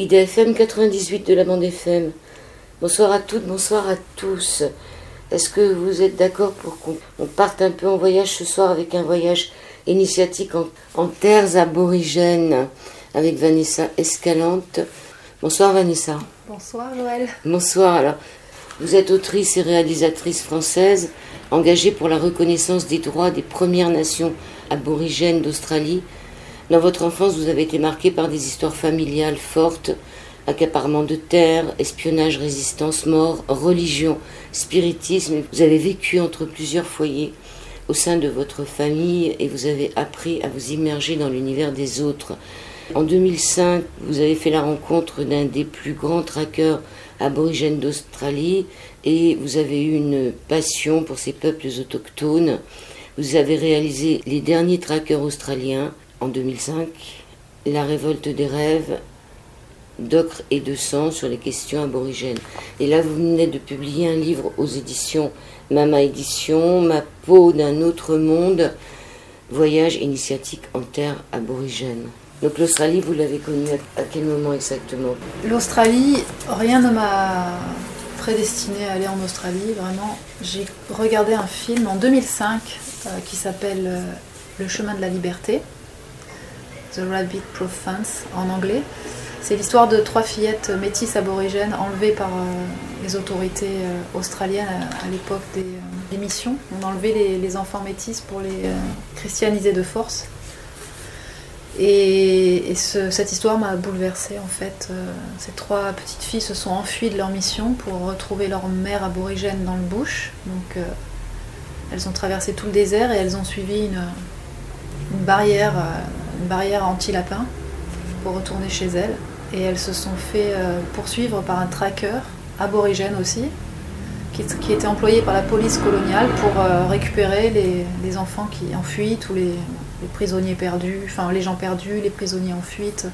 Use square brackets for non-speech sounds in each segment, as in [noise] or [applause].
IDFM 98 de la bande FM. Bonsoir à toutes, bonsoir à tous. Est-ce que vous êtes d'accord pour qu'on parte un peu en voyage ce soir avec un voyage initiatique en, terres aborigènes avec Vanessa Escalante? Bonsoir Vanessa. Bonsoir Joël. Bonsoir. Alors, vous êtes autrice et réalisatrice française engagée pour la reconnaissance des droits des Premières Nations aborigènes d'Australie dans votre enfance, vous avez été marqué par des histoires familiales fortes, accaparement de terre, espionnage, résistance, mort, religion, spiritisme. Vous avez vécu entre plusieurs foyers au sein de votre famille et vous avez appris à vous immerger dans l'univers des autres. En 2005, vous avez fait la rencontre d'un des plus grands traqueurs aborigènes d'Australie et vous avez eu une passion pour ces peuples autochtones. Vous avez réalisé les derniers traqueurs australiens en 2005, La révolte des rêves, d'ocre et de sang sur les questions aborigènes. Et là, vous venez de publier un livre aux éditions Mama Édition, Ma peau d'un autre monde, voyage initiatique en terre aborigène. Donc l'Australie, vous l'avez connue à quel moment exactement? L'Australie, rien ne m'a prédestiné à aller en Australie, vraiment. J'ai regardé un film en 2005 euh, qui s'appelle euh, Le chemin de la liberté The Rabbit Proof en anglais. C'est l'histoire de trois fillettes métisses aborigènes enlevées par euh, les autorités euh, australiennes à, l'époque des, euh, missions. On enlevait les, les, enfants métis pour les christianiser de force. Et, cette histoire m'a bouleversée en fait. ces trois petites filles se sont enfuies de leur mission pour retrouver leur mère aborigène dans le bush. Donc elles ont traversé tout le désert et elles ont suivi une barrière une barrière anti-lapin pour retourner chez elles. Et elles se sont fait euh, poursuivre par un tracker aborigène aussi, qui, était employé par la police coloniale pour euh, récupérer les, enfants qui en fuite ou les, prisonniers perdus, enfin les gens perdus, les prisonniers en fuite.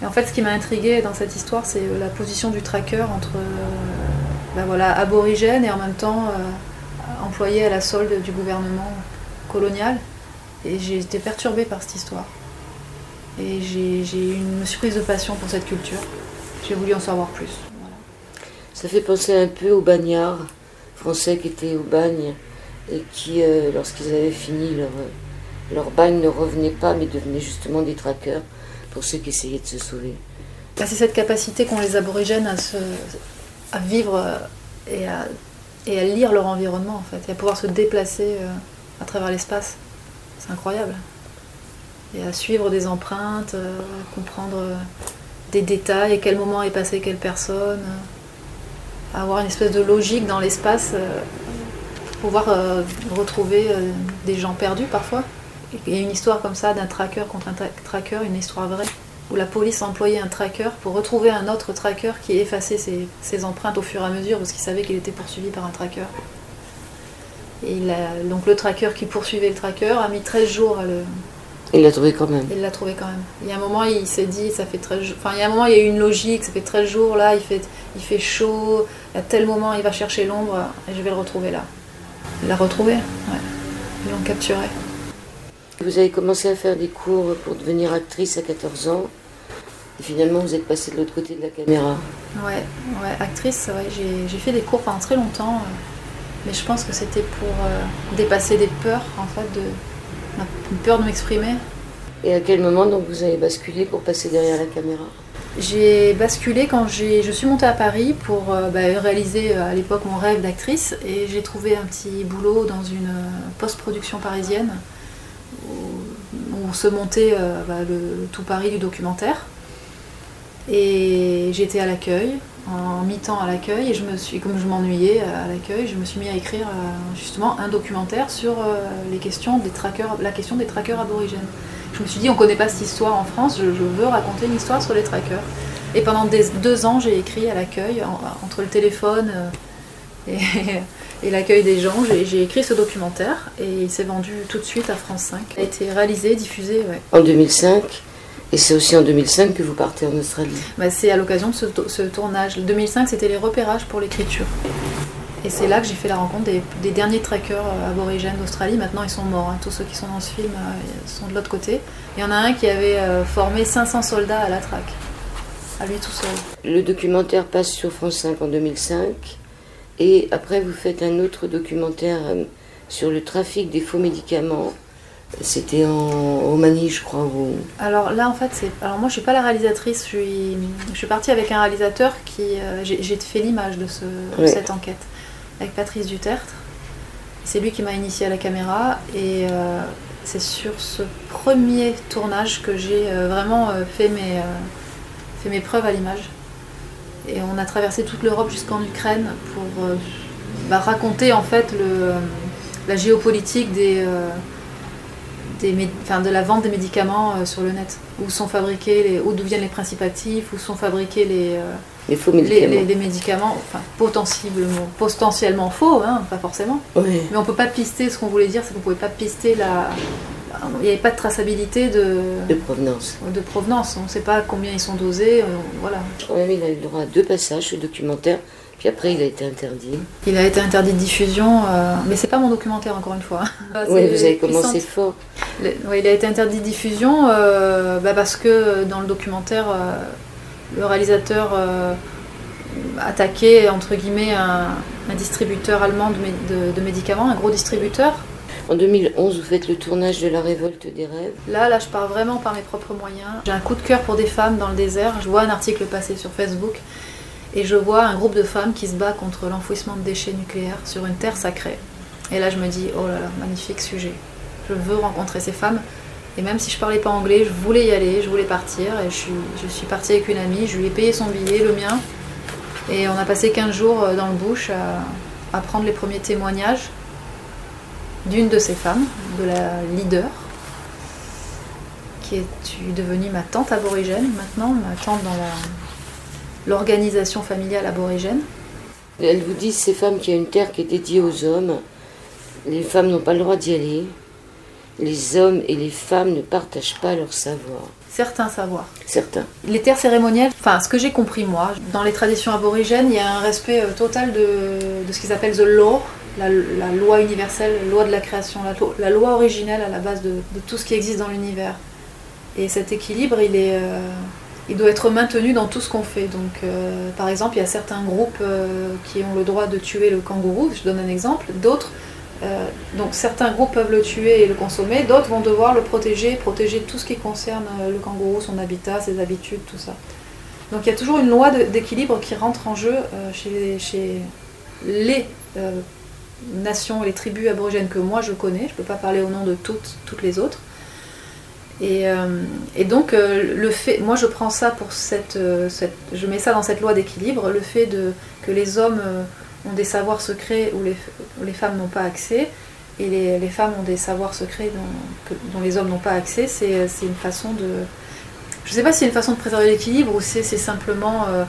Et en fait, ce qui m'a intrigué dans cette histoire, c'est la position du tracker entre euh, ben voilà, aborigène et en même temps employé à la solde du gouvernement colonial. Et j'ai été perturbée par cette histoire. Et j'ai eu une surprise de passion pour cette culture. J'ai voulu en savoir plus. Ça fait penser un peu aux bagnards français qui étaient au bagne et qui, euh, lorsqu'ils avaient fini leur, leur bagne, ne revenaient pas mais devenaient justement des traqueurs pour ceux qui essayaient de se sauver. Bah, c'est cette capacité qu'ont les aborigènes à, se, à vivre euh, et à, et à lire leur environnement en fait, et à pouvoir se déplacer euh, à travers l'espace. C'est incroyable. Et à suivre des empreintes, euh, comprendre euh, des détails, à quel moment est passée quelle personne, euh, avoir une espèce de logique dans l'espace, pouvoir retrouver des gens perdus parfois. A une histoire comme ça d'un tracker contre un tracker, une histoire vraie, où la police a employé un tracker pour retrouver un autre tracker qui effaçait ses, ses empreintes au fur et à mesure parce qu'il savait qu'il était poursuivi par un tracker. Et donc le tracker qui poursuivait le tracker a mis 13 jours à le. Il l'a trouvé quand même. Il l'a trouvé quand même. Il y a un moment, il s'est dit, ça fait 13 jours. Enfin, il y a un moment, il y a eu une logique, ça fait 13 jours, là, il fait, il fait chaud, à tel moment, il va chercher l'ombre, et je vais le retrouver là. Il l'a retrouvé, ouais. Ils l'ont capturé. Vous avez commencé à faire des cours pour devenir actrice à 14 ans. Et finalement, vous êtes passé de l'autre côté de la caméra. Ouais, ouais actrice, ouais, j'ai fait des cours pendant très longtemps. Euh, mais je pense que c'était pour euh, dépasser des peurs, en fait, de, une peur de m'exprimer. Et à quel moment donc vous avez basculé pour passer derrière la caméra? J'ai basculé quand je suis montée à Paris pour euh, bah, réaliser euh, à l'époque mon rêve d'actrice et j'ai trouvé un petit boulot dans une post-production parisienne où, on se montait bah, le, tout Paris du documentaire. Et j'étais à l'accueil, en mi-temps à l'accueil et je me suis, comme je m'ennuyais euh, à l'accueil, je me suis mis à écrire euh, justement un documentaire sur euh, les questions des trackers, la question des trackers aborigènes. Je me suis dit, on ne connaît pas cette histoire en France, je, veux raconter une histoire sur les trackers. Et pendant deux ans, j'ai écrit à l'accueil, entre le téléphone et, [laughs] et l'accueil des gens, j'ai écrit ce documentaire et il s'est vendu tout de suite à France 5. Il a été réalisé, diffusé. Ouais. En 2005 et c'est aussi en 2005 que vous partez en Australie bah, C'est à l'occasion de ce, tournage. 2005, c'était les repérages pour l'écriture. Et c'est là que j'ai fait la rencontre des, derniers trackers euh, aborigènes d'Australie. Maintenant, ils sont morts. Hein. Tous ceux qui sont dans ce film euh, sont de l'autre côté. Il y en a un qui avait euh, formé 500 soldats à la traque. à lui tout seul. Le documentaire passe sur France 5 en 2005 et après vous faites un autre documentaire euh, sur le trafic des faux médicaments. C'était en Roumanie, je crois. Alors là, en fait, c'est. Alors moi, je suis pas la réalisatrice. Je suis, je suis partie avec un réalisateur qui. Euh, j'ai fait l'image de, ce... cette enquête avec Patrice Dutertre. C'est lui qui m'a initié à la caméra et euh, c'est sur ce premier tournage que j'ai euh, vraiment fait, mes, fait mes preuves à l'image. Et on a traversé toute l'Europe jusqu'en Ukraine pour bah, raconter en fait le, la géopolitique des, des, de la vente des médicaments sur le net. Où sont fabriqués, les, d'où viennent les principes actifs, où sont fabriqués les, les faux médicaments. Les, médicaments, enfin, potentiellement, potentiellement faux, hein, pas forcément. Mais on peut pas pister, ce qu'on voulait dire, c'est qu'on pouvait pas pister la. Il n'y avait pas de traçabilité de, de provenance. De provenance. On ne sait pas combien ils sont dosés. Euh, voilà. Même, il a eu droit à deux passages, ce documentaire. Puis après, il a été interdit. Il a été interdit de diffusion, euh, mais c'est pas mon documentaire encore une fois. [laughs] oui, vous avez commencé fort. oui, il a été interdit de diffusion euh, bah parce que dans le documentaire, le réalisateur euh, attaquait entre guillemets un, distributeur allemand de, médicaments, un gros distributeur. En 2011, vous faites le tournage de La Révolte des rêves. Là, là, je pars vraiment par mes propres moyens. J'ai un coup de cœur pour des femmes dans le désert. Je vois un article passé sur Facebook et je vois un groupe de femmes qui se bat contre l'enfouissement de déchets nucléaires sur une terre sacrée. Et là, je me dis, oh là là, magnifique sujet. Je veux rencontrer ces femmes. Et même si je parlais pas anglais, je voulais y aller, je voulais partir. Et je suis, partie avec une amie, je lui ai payé son billet, le mien. Et on a passé 15 jours euh, dans le bush à, prendre les premiers témoignages d'une de ces femmes, de la leader, qui est devenue ma tante aborigène maintenant, ma tante dans l'organisation familiale aborigène. Elle vous dit, ces femmes, qu'il y a une terre qui est dédiée aux hommes. Les femmes n'ont pas le droit d'y aller les hommes et les femmes ne partagent pas leur savoir. Certains savoirs. Certains. Les terres cérémonielles, enfin ce que j'ai compris moi, dans les traditions aborigènes, il y a un respect euh, total de, ce qu'ils appellent the law, la, loi universelle, la loi de la création, la, loi originelle à la base de, tout ce qui existe dans l'univers. Et cet équilibre, il, est, euh, il doit être maintenu dans tout ce qu'on fait. Euh, par exemple, il y a certains groupes qui ont le droit de tuer le kangourou, je donne un exemple, d'autres euh, donc certains groupes peuvent le tuer et le consommer, d'autres vont devoir le protéger, protéger tout ce qui concerne euh, le kangourou, son habitat, ses habitudes, tout ça. Donc il y a toujours une loi d'équilibre qui rentre en jeu euh, chez, les nations, les tribus aborigènes que moi je connais. Je ne peux pas parler au nom de toutes les autres. Et, donc le fait, moi je prends ça pour cette, je mets ça dans cette loi d'équilibre, le fait de, que les hommes ont des savoirs secrets où les, femmes n'ont pas accès, et les, femmes ont des savoirs secrets dont, les hommes n'ont pas accès, c'est une façon de... Je ne sais pas si c'est une façon de préserver l'équilibre ou c'est simplement... Euh,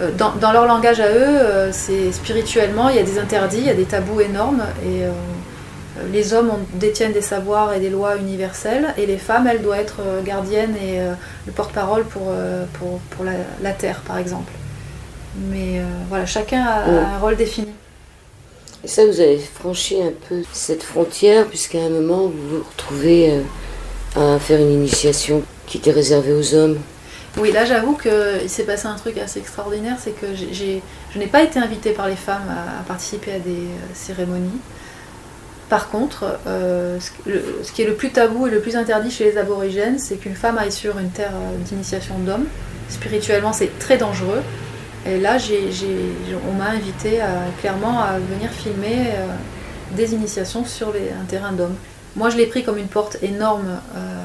euh, dans, dans, leur langage à eux, euh, c'est spirituellement, il y a des interdits, il y a des tabous énormes, et les hommes détiennent des savoirs et des lois universelles, et les femmes, elles doivent être gardiennes et le porte-parole pour, pour, pour la, la, terre, par exemple. Mais euh, voilà, chacun a, un rôle défini. Et ça, vous avez franchi un peu cette frontière, puisqu'à un moment, vous vous retrouvez euh, à faire une initiation qui était réservée aux hommes. Oui, là, j'avoue qu'il s'est passé un truc assez extraordinaire, c'est que je n'ai pas été invitée par les femmes à, participer à des euh, cérémonies. Par contre, ce, qui est le plus tabou et le plus interdit chez les aborigènes, c'est qu'une femme aille sur une terre d'initiation d'hommes. Spirituellement, c'est très dangereux. Et là, on m'a invité clairement à venir filmer euh, des initiations sur un terrain d'hommes. Moi, je l'ai pris comme une porte énorme euh,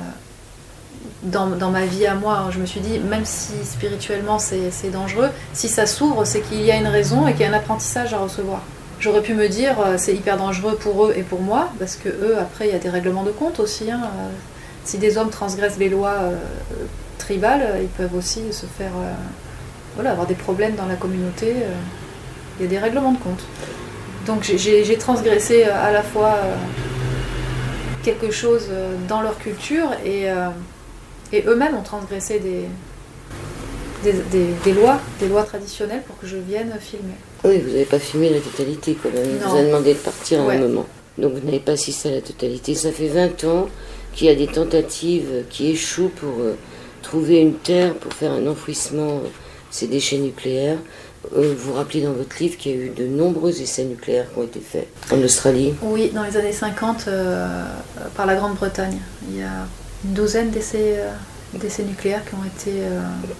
dans, ma vie à moi. Je me suis dit, même si spirituellement c'est dangereux, si ça s'ouvre, c'est qu'il y a une raison et qu'il y a un apprentissage à recevoir. J'aurais pu me dire, euh, c'est hyper dangereux pour eux et pour moi, parce que eux, après, il y a des règlements de compte aussi. Hein. Si des hommes transgressent les lois tribales, ils peuvent aussi se faire voilà, avoir des problèmes dans la communauté. Euh, il y a des règlements de compte. Donc j'ai transgressé euh, à la fois euh, quelque chose dans leur culture et, et eux-mêmes ont transgressé des, des, lois, des lois traditionnelles pour que je vienne filmer. Oui, vous n'avez pas filmé la totalité quand même. On vous a demandé de partir à un moment. Donc vous n'avez pas assisté à la totalité. Ça fait 20 ans qu'il y a des tentatives qui échouent pour trouver une terre pour faire un enfouissement de ces déchets nucléaires. Euh, vous rappelez dans votre livre qu'il y a eu de nombreux essais nucléaires qui ont été faits en Australie. Oui, dans les années 50, euh, par la Grande-Bretagne. Il y a une douzaine d'essais euh, d'essais nucléaires qui ont été.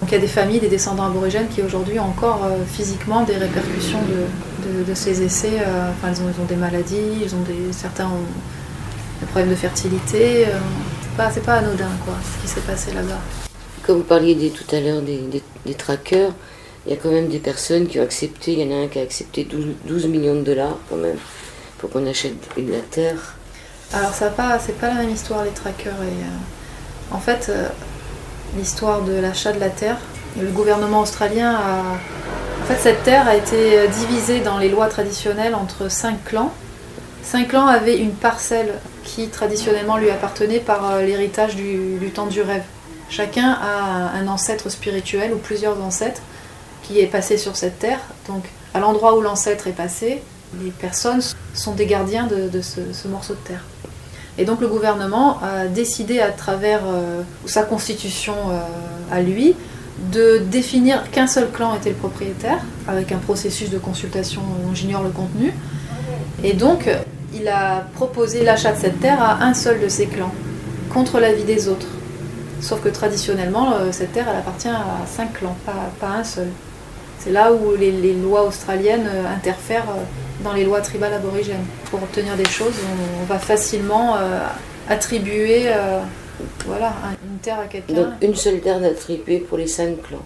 Donc il y a des familles, des descendants aborigènes qui aujourd'hui ont encore physiquement des répercussions de, de, ces essais. enfin, ils ont, ils ont, des maladies, ils ont des, certains ont des problèmes de fertilité. c'est pas, pas anodin quoi, ce qui s'est passé là-bas. Comme vous parliez tout à l'heure des, des, des trackers, il y a quand même des personnes qui ont accepté, il y en a un qui a accepté 12, millions de dollars quand même pour qu'on achète la terre. Alors ça pas, c'est pas la même histoire les trackers. Et, euh, en fait, euh, l'histoire de l'achat de la terre, le gouvernement australien a... En fait, cette terre a été divisée dans les lois traditionnelles entre cinq clans. Cinq clans avaient une parcelle qui traditionnellement lui appartenait par euh, l'héritage du, du temps du rêve. Chacun a un ancêtre spirituel ou plusieurs ancêtres qui est passé sur cette terre. Donc, à l'endroit où l'ancêtre est passé, les personnes sont des gardiens de, ce, morceau de terre. Et donc, le gouvernement a décidé, à travers euh, sa constitution euh, à lui, de définir qu'un seul clan était le propriétaire, avec un processus de consultation dont j'ignore le contenu. Et donc, il a proposé l'achat de cette terre à un seul de ses clans, contre l'avis des autres. Sauf que traditionnellement, euh, cette terre, elle appartient à cinq clans, pas, pas un seul. C'est là où les, lois australiennes interfèrent dans les lois tribales aborigènes. Pour obtenir des choses, on, va facilement euh, attribuer voilà, une terre à quelqu'un. Donc une seule terre attribuée pour les cinq clans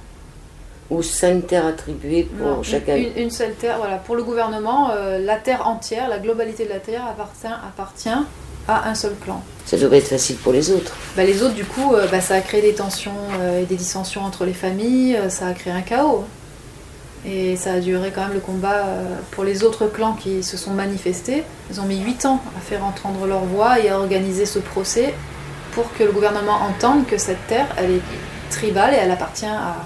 ou cinq terres attribuées pour chacun une, une, seule terre, voilà. Pour le gouvernement, la terre entière, la globalité de la terre appartient, appartient à un seul clan. Ça devrait être facile pour les autres. Bah, les autres, du coup, bah, ça a créé des tensions et des dissensions entre les familles, ça a créé un chaos. Et ça a duré quand même le combat euh, pour les autres clans qui se sont manifestés. Ils ont mis 8 ans à faire entendre leur voix et à organiser ce procès pour que le gouvernement entende que cette terre, elle est tribale et elle appartient à,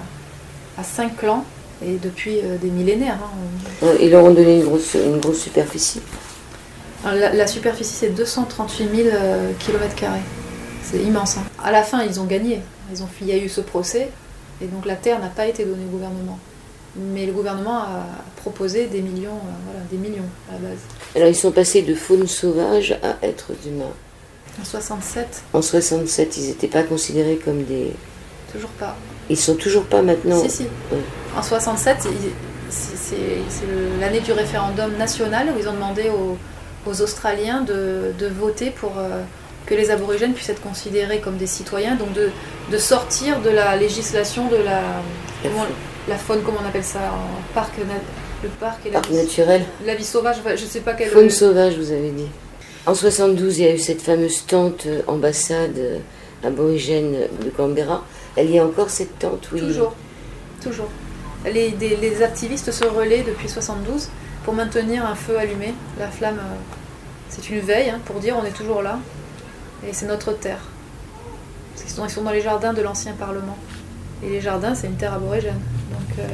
à 5 clans et depuis euh, des millénaires. Hein. Ils leur ont donné une grosse, une grosse superficie. la, superficie, c'est 238 000 km. C'est immense. Hein. À la fin, ils ont gagné. Ils ont, il y a eu ce procès et donc la terre n'a pas été donnée au gouvernement. Mais le gouvernement a proposé des millions, euh, voilà, des millions à la base. Alors ils sont passés de faune sauvage à êtres humains. En 67 En 67, ils n'étaient pas considérés comme des... Toujours pas. Ils sont toujours pas maintenant Si, si. En 67, c'est l'année du référendum national où ils ont demandé aux, Australiens de, voter pour euh, que les aborigènes puissent être considérés comme des citoyens, donc de, de sortir de la législation de la la faune, comment on appelle ça parc, Le parc et la vie, naturel. La vie sauvage, je ne sais pas quelle. Faune sauvage, vous avez dit. En 72, il y a eu cette fameuse tente euh, ambassade euh, aborigène de Canberra. Elle y a encore cette tente, oui. Toujours, toujours. Les, les activistes se relaient depuis 72 pour maintenir un feu allumé. La flamme, euh, c'est une veille hein, pour dire on est toujours là et c'est notre terre. Ils sont, ils sont dans les jardins de l'ancien Parlement. Et les jardins, c'est une terre aborigène. Donc,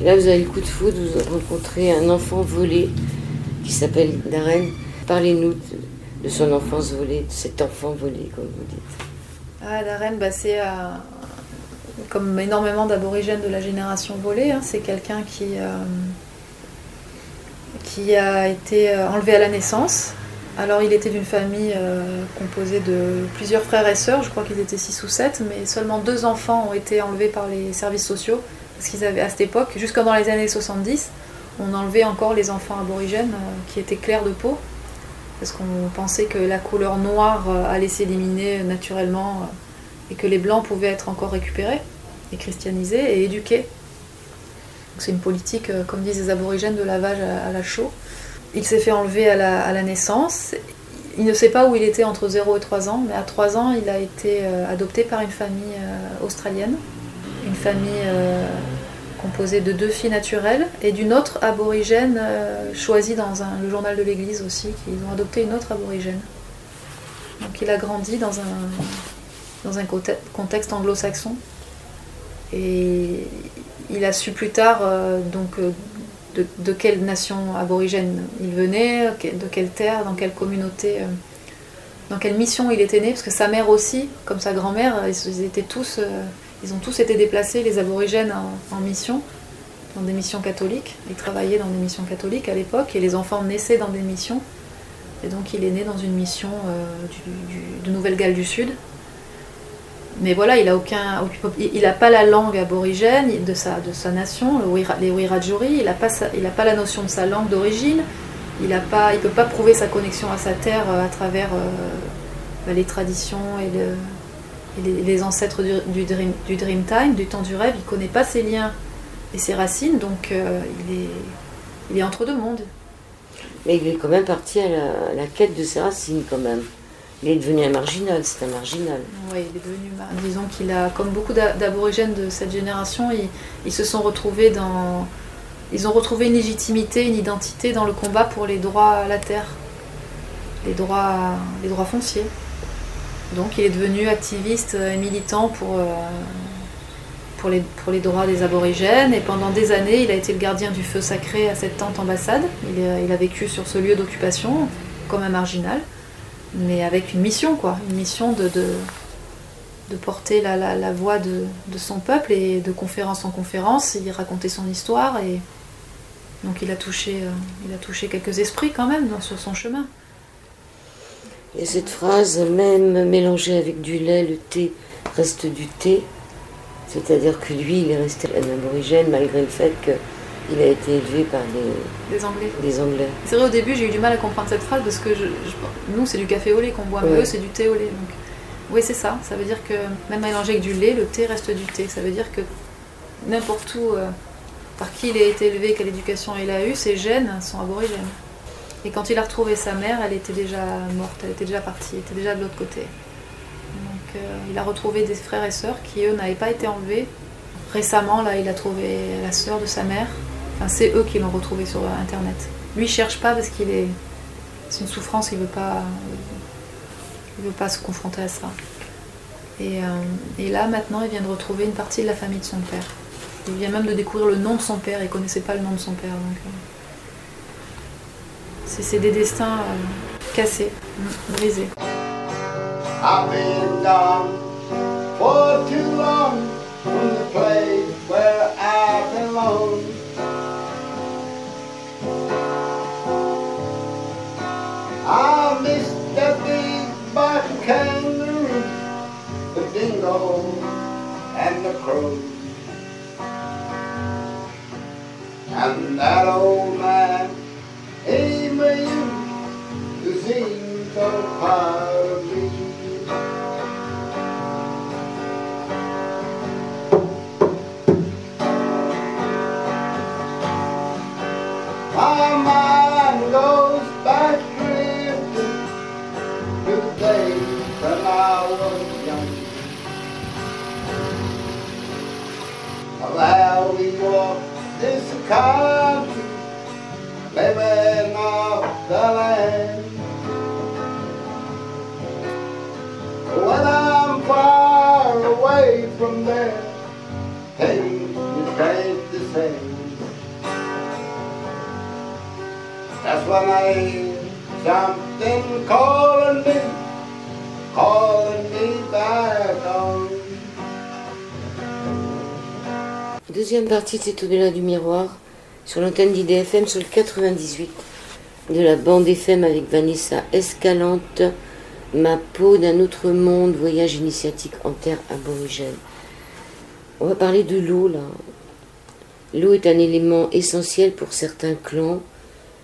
Et là, vous avez le coup de foudre, vous rencontrez un enfant volé qui s'appelle Darren. Parlez-nous de, son enfance volée, de cet enfant volé, comme vous dites. Ah, Darren, bah, c'est euh, comme énormément d'aborigènes de la génération volée. Hein, c'est quelqu'un qui, euh, qui a été euh, enlevé à la naissance alors il était d'une famille euh, composée de plusieurs frères et sœurs, je crois qu'ils étaient 6 ou 7, mais seulement deux enfants ont été enlevés par les services sociaux, parce qu'ils avaient à cette époque, jusqu'à dans les années 70, on enlevait encore les enfants aborigènes euh, qui étaient clairs de peau, parce qu'on pensait que la couleur noire euh, allait s'éliminer naturellement et que les blancs pouvaient être encore récupérés et christianisés et éduqués. C'est une politique, comme disent les aborigènes, de lavage à la chaux. Il s'est fait enlever à la, naissance. Il ne sait pas où il était entre 0 et 3 ans, mais à 3 ans, il a été euh, adopté par une famille euh, australienne. Une famille euh, composée de deux filles naturelles et d'une autre aborigène choisie dans le journal de l'église aussi, qu'ils ont adopté une autre aborigène. Donc il a grandi dans un, dans un contexte anglo-saxon. Et il a su plus tard donc de, quelle nation aborigène il venait, de quelle terre, dans quelle communauté euh, dans quelle mission il était né, parce que sa mère aussi, comme sa grand-mère, ils étaient tous, euh, ils ont tous été déplacés, les aborigènes, en, mission, dans des missions catholiques. Ils travaillaient dans des missions catholiques à l'époque, et les enfants naissaient dans des missions. Et donc il est né dans une mission euh, de Nouvelle-Galles du Sud. Mais voilà, il a aucun, il n'a pas la langue aborigène de sa, de sa nation, les Wiradjuri. Il n'a pas, pas la notion de sa langue d'origine. Il ne peut pas prouver sa connexion à sa terre euh, à travers euh, bah, les traditions et, le- et les, ancêtres du, du dream, du Dreamtime, du temps du rêve. Il ne connaît pas ses liens et ses racines, donc euh, il, est, il est entre deux mondes. Mais il est quand même parti à la quête de ses racines, quand même. Il est devenu un marginal, c'est un marginal. Oui, il est devenu. Disons qu'il a, comme beaucoup d'a- d'aborigènes de cette génération, ils, se sont retrouvés dans. Ils ont retrouvé une légitimité, une identité dans le combat pour les droits à la terre, les droits, les droits fonciers. Donc il est devenu activiste et militant pour, euh, pour, les, pour les droits des aborigènes. Et pendant des années, il a été le gardien du feu sacré à cette tente ambassade. Il il a vécu sur ce lieu d'occupation comme un marginal mais avec une mission, quoi, une mission de, de, porter la, la, la voix de, son peuple et de conférence en conférence, il racontait son histoire et donc il a touché, euh, il a touché quelques esprits quand même sur son chemin. Et cette phrase, même mélangée avec du lait, le thé reste du thé. C'est-à-dire que lui, il est resté un aborigène malgré le fait qu'il a été élevé par des, Des Anglais. des Anglais. C'est vrai au début j'ai eu du mal à comprendre cette phrase parce que je, je- nous c'est du café au lait qu'on boit, mais eux c'est du thé au lait. Donc oui c'est ça, ça veut dire que même mélangé avec du lait, le thé reste du thé. Ça veut dire que n'importe où euh, par qui il a été élevé, quelle éducation il a eu, ses gènes sont aborigènes. Et quand il a retrouvé sa mère, elle était déjà morte, elle était déjà partie, elle était déjà de l'autre côté. Donc euh, il a retrouvé des frères et sœurs qui eux n'avaient pas été enlevés. Récemment là il a trouvé la sœur de sa mère. C'est eux qui l'ont retrouvé sur internet. Lui il cherche pas parce qu'il est. C'est une souffrance, il veut pas. Il veut pas se confronter à ça. Et, euh, et là maintenant il vient de retrouver une partie de la famille de son père. Il vient même de découvrir le nom de son père, il connaissait pas le nom de son père. Euh, c'est des destins euh, cassés, brisés. Dingo, and the crow. And that old man, he may to seem so proud How we walked this country, living off the land. When I'm far away from there, things just ain't the same. That's when I hear something calling me, calling Deuxième partie de cet au-delà du miroir, sur l'antenne d'IDFM sur le 98 de la bande FM avec Vanessa Escalante, Ma peau d'un autre monde, voyage initiatique en terre aborigène. On va parler de l'eau là. L'eau est un élément essentiel pour certains clans,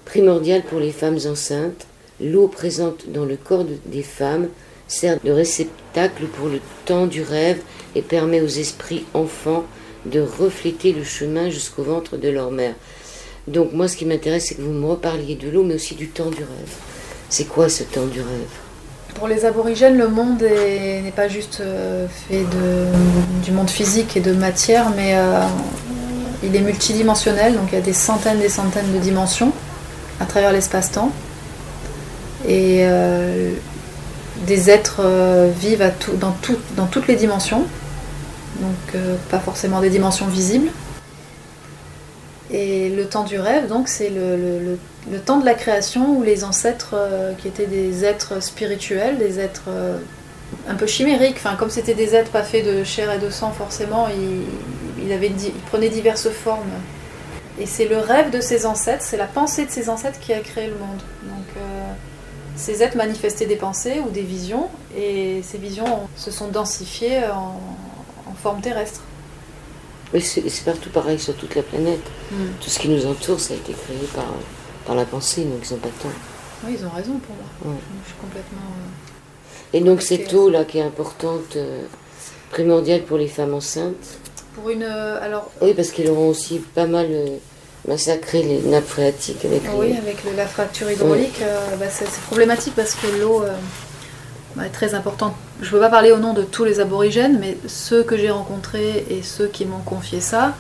primordial pour les femmes enceintes. L'eau présente dans le corps de- des femmes sert de réceptacle pour le temps du rêve et permet aux esprits enfants de refléter le chemin jusqu'au ventre de leur mère. Donc moi ce qui m'intéresse c'est que vous me reparliez de l'eau mais aussi du temps du rêve. C'est quoi ce temps du rêve? Pour les aborigènes, le monde est- n'est pas juste euh, fait du monde physique et de matière, mais euh, il est multidimensionnel, donc il y a des centaines des centaines de dimensions à travers l'espace-temps. Et euh, des êtres vivent à tout- dans toutes les dimensions, donc euh, pas forcément des dimensions visibles. Et le temps du rêve, donc, c'est le, le- le- temps de la création où les ancêtres, euh, qui étaient des êtres spirituels, des êtres euh, un peu chimériques, enfin, comme c'était des êtres pas faits de chair et de sang, forcément, ils, prenaient diverses formes. Et c'est le rêve de ces ancêtres, c'est la pensée de ces ancêtres qui a créé le monde. Donc, ces êtres manifestaient des pensées ou des visions, et ces visions se sont densifiées en, en forme terrestre. Mais c'est partout pareil sur toute la planète. Tout ce qui nous entoure, ça a été créé par, par la pensée, donc ils n'ont pas de temps. Oui, ils ont raison pour moi. Je suis complètement. euh, Et donc cette eau-là qui est importante, euh, primordiale pour les femmes enceintes, Pour une. euh, alors, oui, parce qu'elles auront aussi pas mal massacré les nappes phréatiques avec les... oui, avec la fracture hydraulique, euh, bah, c'est problématique parce que l'eau euh, très importante. Je ne peux pas parler au nom de tous les aborigènes, mais ceux que j'ai rencontrés et ceux qui m'ont confié ça,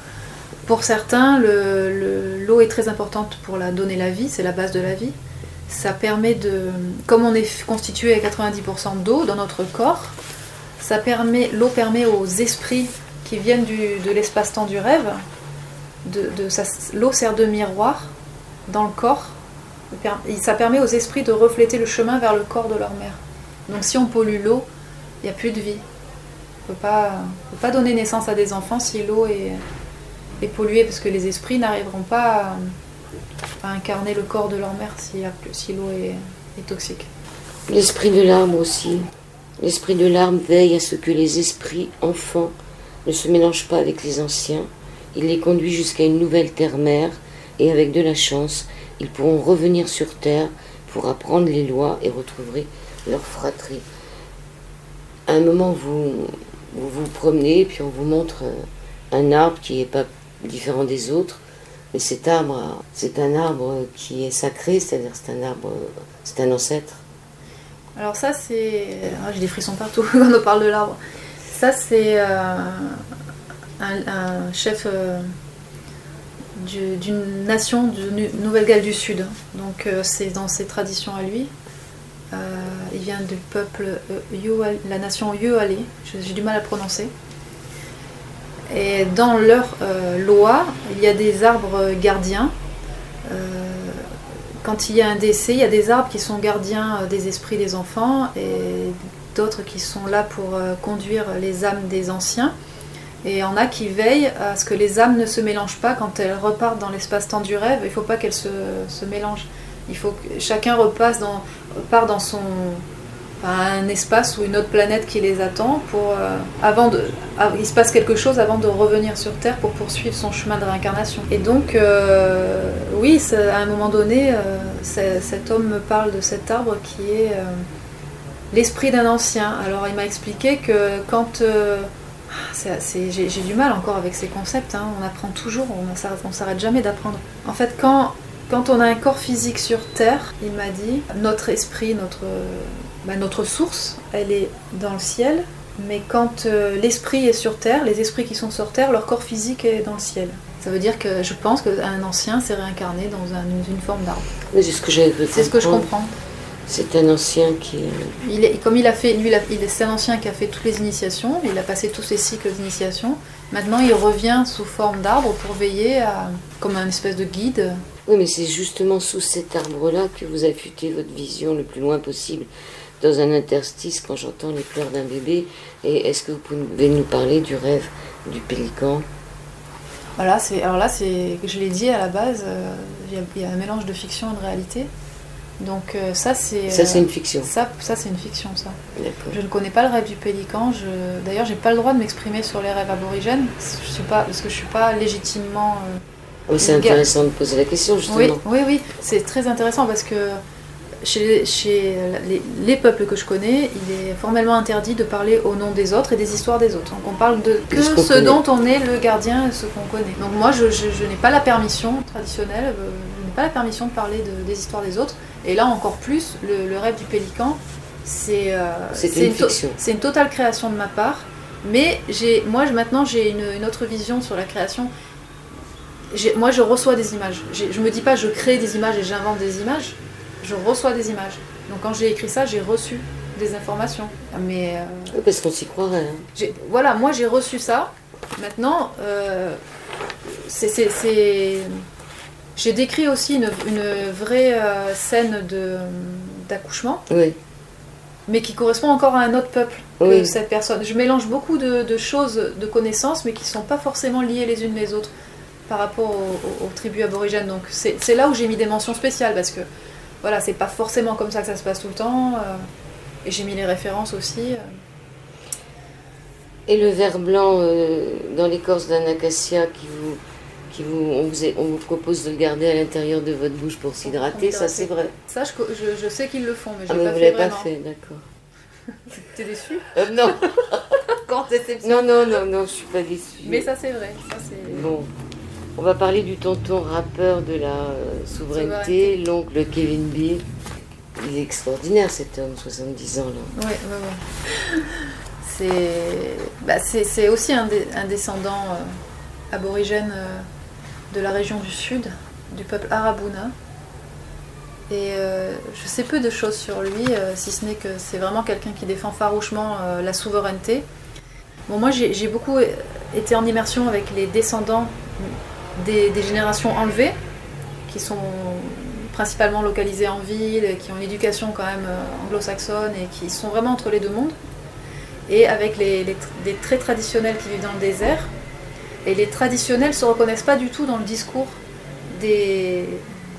pour certains, le- le- l'eau est très importante pour la donner la vie, c'est la base de la vie. Ça permet de. Comme on est constitué à 90% d'eau dans notre corps, permet, l'eau permet aux esprits qui viennent de l'espace-temps du rêve, de, l'eau sert de miroir dans le corps. Ça permet aux esprits de refléter le chemin vers le corps de leur mère. Donc si on pollue l'eau, il n'y a plus de vie. On ne peut pas, donner naissance à des enfants si l'eau est, polluée, parce que les esprits n'arriveront pas à, incarner le corps de leur mère si, l'eau est, est toxique. L'esprit de l'arbre aussi. L'esprit de l'arbre veille à ce que les esprits enfants ne se mélangent pas avec les anciens. Il les conduit jusqu'à une nouvelle terre-mère et avec de la chance, ils pourront revenir sur terre pour apprendre les lois et retrouver leur fratrie. À un moment, vous vous, promenez et puis on vous montre euh, un arbre qui n'est pas différent des autres. Mais cet arbre, c'est un arbre qui est sacré, c'est-à-dire c'est un arbre, c'est un ancêtre. Alors ça c'est... ah, j'ai des frissons partout [laughs] quand on parle de l'arbre. Ça c'est euh, un, chef euh, du- d'une nation de Nouvelle-Galles du Sud. Donc c'est dans ses traditions à lui. Il vient du peuple euh, la nation Yualé, j'ai du mal à prononcer. Et dans leur euh, loi, il y a des arbres gardiens. Euh, quand il y a un décès, il y a des arbres qui sont gardiens des esprits des enfants et d'autres qui sont là pour conduire les âmes des anciens. Et il y en a qui veillent à ce que les âmes ne se mélangent pas quand elles repartent dans l'espace-temps du rêve. Il ne faut pas qu'elles se, se mélangent. Il faut que chacun repasse dans, part dans son un espace ou une autre planète qui les attend pour euh, avant de ah, il se passe quelque chose avant de revenir sur Terre pour poursuivre son chemin de réincarnation. Et donc euh, oui, à un moment donné, euh, cet homme me parle de cet arbre qui est l'esprit d'un ancien. Alors il m'a expliqué que quand c'est- j'ai du mal encore avec ces concepts, hein. on apprend toujours, on s'arrête jamais d'apprendre. En fait, quand, quand on a un corps physique sur Terre, il m'a dit, notre esprit, notre, bah, notre source, elle est dans le ciel, mais quand euh, l'esprit est sur Terre, les esprits qui sont sur Terre, leur corps physique est dans le ciel. Ça veut dire que je pense qu'un ancien s'est réincarné dans un- une forme d'arbre. Mais c'est ce que cru C'est ce que je comprends. C'est un ancien qui. Il est, comme il a fait, lui, c'est un ancien qui a fait toutes les initiations, il a passé tous ses cycles d'initiation. Maintenant, il revient sous forme d'arbre pour veiller à, comme un espèce de guide. Oui, mais c'est justement sous cet arbre-là que vous affûtez votre vision le plus loin possible. Dans un interstice, quand j'entends les pleurs d'un bébé, et est-ce que vous pouvez nous parler du rêve du pélican? Voilà, c'est, alors là, c'est, je l'ai dit à la base, euh, il y a- il y, a un mélange de fiction et de réalité. Donc euh, ça, c'est, Ça, c'est euh, une fiction. ça, ça, c'est une fiction, ça. D'accord. Je ne connais pas le rêve du pélican. Je... D'ailleurs, j'ai pas le droit de m'exprimer sur les rêves aborigènes. Je suis pas, parce que je suis pas légitimement. euh, Oui, c'est intéressant de poser la question, justement. Oui, oui, oui, c'est très intéressant parce que chez, chez les, les peuples que je connais, il est formellement interdit de parler au nom des autres et des histoires des autres. Donc on parle de que ce ce dont on est le gardien et ce qu'on connaît. Donc moi, je, je- je n'ai pas la permission traditionnelle, euh, je n'ai pas la permission de parler de- des histoires des autres. Et là encore plus, le, le rêve du pélican, c'est euh, une c'est une totale création de ma part. Mais moi, je- maintenant, j'ai une, une autre vision sur la création. Moi, je reçois des images. Je me dis pas, je crée des images et j'invente des images. Je reçois des images. Donc, quand j'ai écrit ça, j'ai reçu des informations. Mais euh, parce qu'on s'y croirait. hein. voilà, moi, j'ai reçu ça. Maintenant, euh, c'est, J'ai décrit aussi une, une vraie euh, scène de, d'accouchement, Oui, mais qui correspond encore à un autre peuple que cette personne. Je mélange beaucoup de, de choses, de connaissances, mais qui ne sont pas forcément liées les unes les autres par rapport aux, aux- aux tribus aborigènes. Donc c'est, là où j'ai mis des mentions spéciales, parce que voilà, c'est pas forcément comme ça que ça se passe tout le temps. euh, et j'ai mis les références aussi. euh. Et le verre blanc euh, dans l'écorce d'un acacia qui vous, qui vous, on vous, est- on vous propose de le garder à l'intérieur de votre bouche pour s'hydrater, ça c'est vrai. Ça, je, je- je sais qu'ils le font, mais je Ah l'ai mais pas vous fait pas fait, d'accord. [laughs] T'es déçu? Euh, non, [laughs] Quand non, non, non, non, je suis pas déçue. Mais ça, c'est vrai. Ça. Bon, on va parler du tonton rappeur de la euh, souveraineté, l'oncle Kevin B. Il est extraordinaire cet homme, 70 ans là. Ouais, ouais, ouais. C'est, bah, c'est, aussi un, dé- un descendant euh, aborigène euh, de la région du sud, du peuple Arabouna. Et euh, je sais peu de choses sur lui, si ce n'est que c'est vraiment quelqu'un qui défend farouchement la souveraineté. Bon, moi, j'ai beaucoup été en immersion avec les descendants des, des générations enlevées, qui sont principalement localisés en ville, et qui ont une éducation quand même euh, anglo-saxonne et qui sont vraiment entre les deux mondes. Et avec les, les tr- des traits traditionnels qui vivent dans le désert. Et les traditionnels se reconnaissent pas du tout dans le discours des,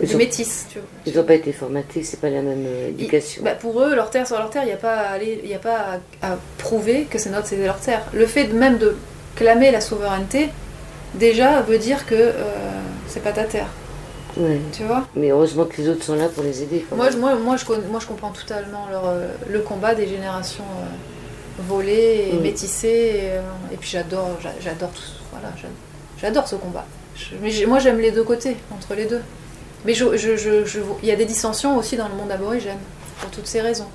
Ils des ont- métis. Tu vois. Ils n'ont pas été formatés, c'est pas la même euh, éducation. Bah, pour eux, leur terre sur leur terre, il n'y a pas, à, aller- il y a pas à, à prouver que c'est notre, c'est leur terre. Le fait de- même de clamer la souveraineté, déjà veut dire que euh, c'est pas ta terre. Ouais. Tu vois? Mais heureusement que les autres sont là pour les aider. quand moi, même. je- moi, moi, je, moi, je comprends totalement leur, euh, le combat des générations euh, volées et Mm. métissées. Et, et puis j'adore, j'a- j'adore voilà, j'a- j'adore ce combat. Je- mais moi, j'aime les deux côtés, entre les deux. Mais je- je- il y a des dissensions aussi dans le monde aborigène, pour toutes ces raisons.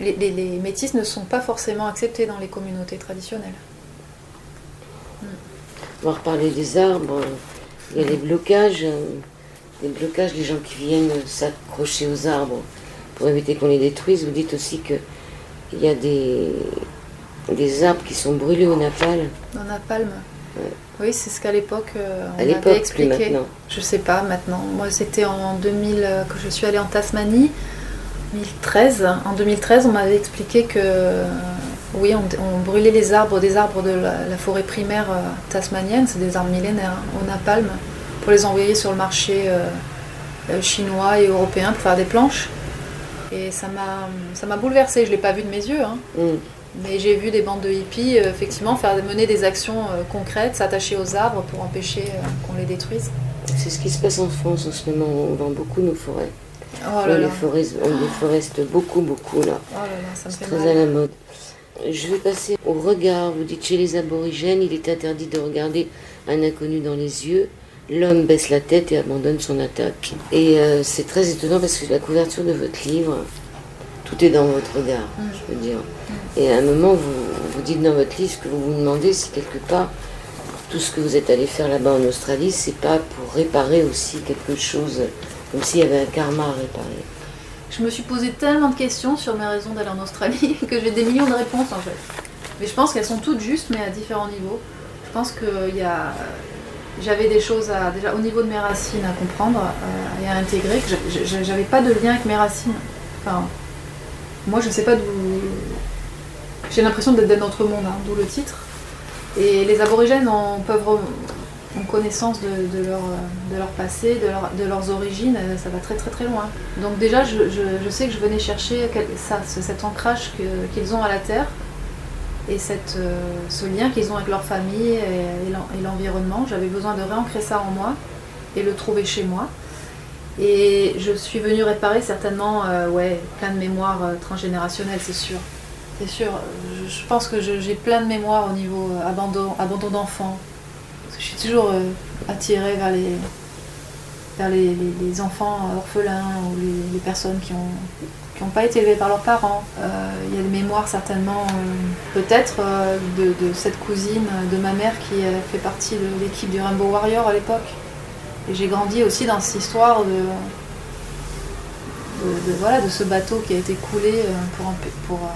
Les, les- les métis ne sont pas forcément acceptés dans les communautés traditionnelles. On va reparler des arbres. Il y a les blocages. euh, Les blocages, les gens qui viennent s'accrocher aux arbres pour éviter qu'on les détruise. Vous dites aussi que il y a des, des arbres qui sont brûlés au napalm. Dans Napalm Ouais. Oui, c'est ce qu'à l'époque euh, on À m'avait l'époque, plus expliqué. maintenant. Je sais pas maintenant. Moi, c'était en 2000 euh, que je suis allée en Tasmanie. 2013. En 2013, on m'avait expliqué que euh, oui, on, on brûlait les arbres, des arbres de la, la forêt primaire euh, tasmanienne, c'est des arbres millénaires, hein, au napalm, pour les envoyer sur le marché euh, euh, chinois et européen pour faire des planches. Et ça m'a, bouleversée. Je l'ai pas vu de mes yeux, hein. Hum. mais j'ai vu des bandes de hippies euh, effectivement faire mener des actions concrètes, s'attacher aux arbres pour empêcher qu'on les détruise. C'est ce qui se passe en France en ce moment. On vend beaucoup nos forêts. Oh on, là les foreste, on les foreste beaucoup, beaucoup là. oh là là, ça me C'est fait très mal. à la mode. Je vais passer au regard. Vous dites chez les aborigènes, il est interdit de regarder un inconnu dans les yeux. L'homme baisse la tête et abandonne son attaque. Et euh, c'est très étonnant parce que la couverture de votre livre, tout est dans votre regard, Mm. je veux dire. Et à un moment, vous, vous dites dans votre livre, ce que vous vous demandez, c'est quelque part, tout ce que vous êtes allé faire là-bas en Australie, c'est pas pour réparer aussi quelque chose, comme s'il y avait un karma à réparer. Je me suis posé tellement de questions sur mes raisons d'aller en Australie [laughs] que j'ai des millions de réponses en fait. Mais je pense qu'elles sont toutes justes, mais à différents niveaux. Je pense qu'il y a. J'avais des choses à. Déjà, au niveau de mes racines à comprendre euh, et à intégrer, j'avais pas de lien avec mes racines. Enfin, moi, je sais pas d'où. J'ai l'impression d'être d'un autre monde, hein, d'où le titre. Et les aborigènes en, peuvent ont connaissance de, leur, passé, de, leur- de leurs origines, euh, ça va très très très loin. Donc déjà, je, sais que je venais chercher ça, ce- cet ancrage qu'ils ont à la terre et euh, ce lien qu'ils ont avec leur famille et, et l'en- et l'environnement. J'avais besoin de réancrer ça en moi et le trouver chez moi. Et je suis venue réparer certainement euh, ouais, plein de mémoires transgénérationnelles, c'est sûr. C'est sûr, je, pense que j'ai plein de mémoires au niveau abandon, d'enfants. Je suis toujours euh, attirée vers les, vers les, enfants orphelins ou les, personnes qui ont qui n'ont pas été élevées par leurs parents. Euh, Il y a des mémoires certainement, euh, peut-être, euh, de, cette cousine de ma mère qui fait partie de l'équipe du Rainbow Warrior à l'époque. Et j'ai grandi aussi dans cette histoire de, de, voilà, de ce bateau qui a été coulé euh, pour, pour, euh,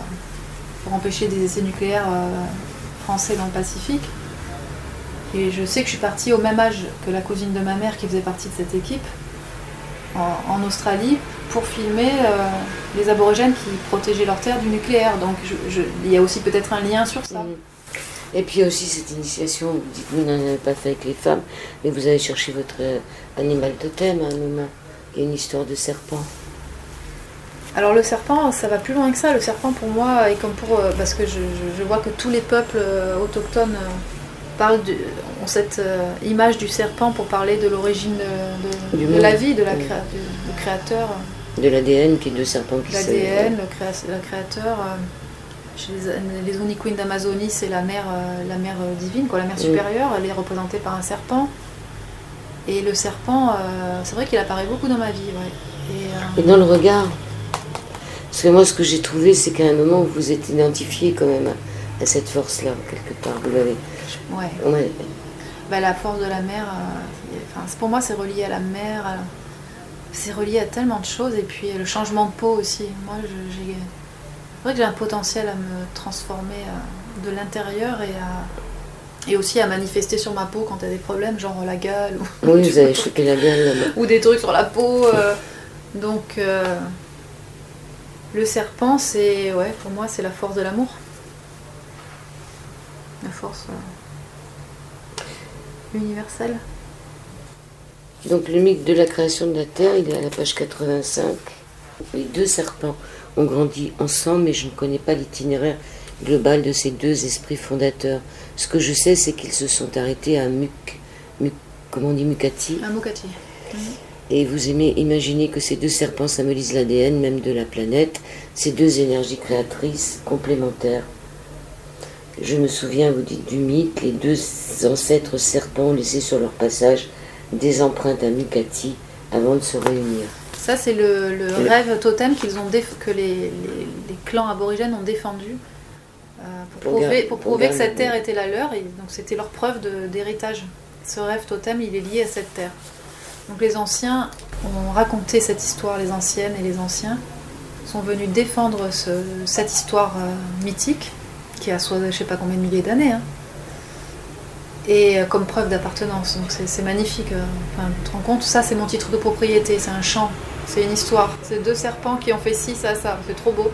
pour empêcher des essais nucléaires euh, français dans le Pacifique. Et je sais que je suis partie au même âge que la cousine de ma mère qui faisait partie de cette équipe en, en Australie pour filmer euh, les aborigènes qui protégeaient leur terre du nucléaire. Donc il y a aussi peut-être un lien sur ça. Mhm. Et puis aussi cette initiation, vous dites vous n'en avez pas fait avec les femmes, mais vous avez cherché votre euh, animal totem à un moment. Il y a une histoire de serpent. Alors le serpent, ça va plus loin que ça. Le serpent pour moi, et comme pour... euh, parce que je, je- je vois que tous les peuples autochtones euh, parlent de, ont cette euh, image du serpent pour parler de l'origine de, de- de la vie, de la Oui. créa- du, du créateur, De l'ADN, qui est deux serpents qui se- l'ADN, le, créa- le créateur. euh, chez les, les d'Amazonie, c'est la mère, euh, la mère euh, divine, quoi, la mère Oui. supérieure. Elle est représentée par un serpent. Et le serpent, euh, c'est vrai qu'il apparaît beaucoup dans ma vie. Ouais. Et, euh, Et dans le regard. Parce que moi, ce que j'ai trouvé, c'est qu'à un moment, vous vous êtes identifié quand même à, à cette force-là, quelque part. Vous l'avez. Ouais. Ouais. Bah, la force de la mer, euh, pour moi, c'est relié à la mer. C'est relié à tellement de choses. Et puis le changement de peau aussi. Moi, j'ai. C'est vrai que j'ai un potentiel à me transformer euh, de l'intérieur et à. Et aussi à manifester sur ma peau quand il y a des problèmes, genre la gueule ou, Oui, [laughs] vous avez chopé la ou des trucs sur la peau. euh, donc, euh, le serpent, c'est. Ouais, pour moi, c'est la force de l'amour. La force universelle. Donc le mythe de la création de la Terre, il est à la page 85. Les deux serpents ont grandi ensemble, mais je ne connais pas l'itinéraire global de ces deux esprits fondateurs. Ce que je sais, c'est qu'ils se sont arrêtés à Muk, Muk- comment on dit Mukati, Un mokati. et vous aimez imaginer que ces deux serpents symbolisent l'ADN même de la planète, ces deux énergies créatrices complémentaires. Je me souviens, vous dites du mythe, les deux ancêtres serpents ont laissé sur leur passage des empreintes à Mukati avant de se réunir. Ça, c'est le, rêve totem qu'ils ont déf- que les, les- les clans aborigènes ont défendu euh, pour, Pour prouver, pour que cette terre était la leur. Et donc, c'était leur preuve d'héritage. Ce rêve totem, il est lié à cette terre. Donc, les anciens ont raconté cette histoire, les anciennes et les anciens sont venus défendre ce- cette histoire euh, mythique qui a soit je sais pas combien de milliers d'années. hein. Et euh, comme preuve d'appartenance. Donc c'est magnifique. euh, Enfin, tu te rends compte, ça c'est mon titre de propriété, c'est un chant, c'est une histoire. C'est deux serpents qui ont fait ci, ça, ça. C'est trop beau.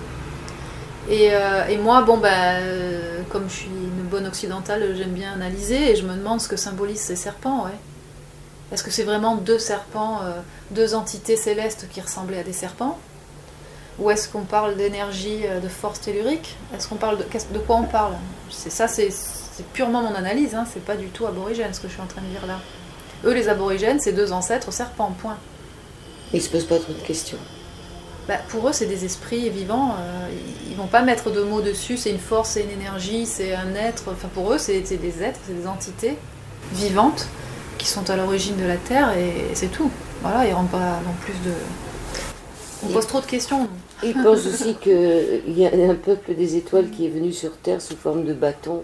Et, euh, et moi, bon, bah, comme je suis une bonne occidentale, j'aime bien analyser et je me demande ce que symbolisent ces serpents, ouais. Est-ce que c'est vraiment deux serpents, deux entités célestes qui ressemblaient à des serpents? Ou est-ce qu'on parle d'énergie, euh, de force tellurique? Est-ce qu'on parle de, quoi on parle? C'est ça, c'est purement mon analyse, hein, c'est pas du tout aborigène ce que je suis en train de dire là. Eux, les aborigènes, c'est deux ancêtres serpents, point. Ils ne se posent pas trop de questions. Bah, pour eux, c'est des esprits vivants. euh, ils- vont pas mettre de mots dessus. C'est une force, c'est une énergie, c'est un être. Enfin, pour eux, c'est des êtres, c'est des entités vivantes qui sont à l'origine de la Terre et c'est tout. Voilà, ils rentrent pas dans plus de. On Et- pose trop de questions. Ils pensent aussi qu'il y a un peuple des étoiles qui est venu sur Terre sous forme de bâtons.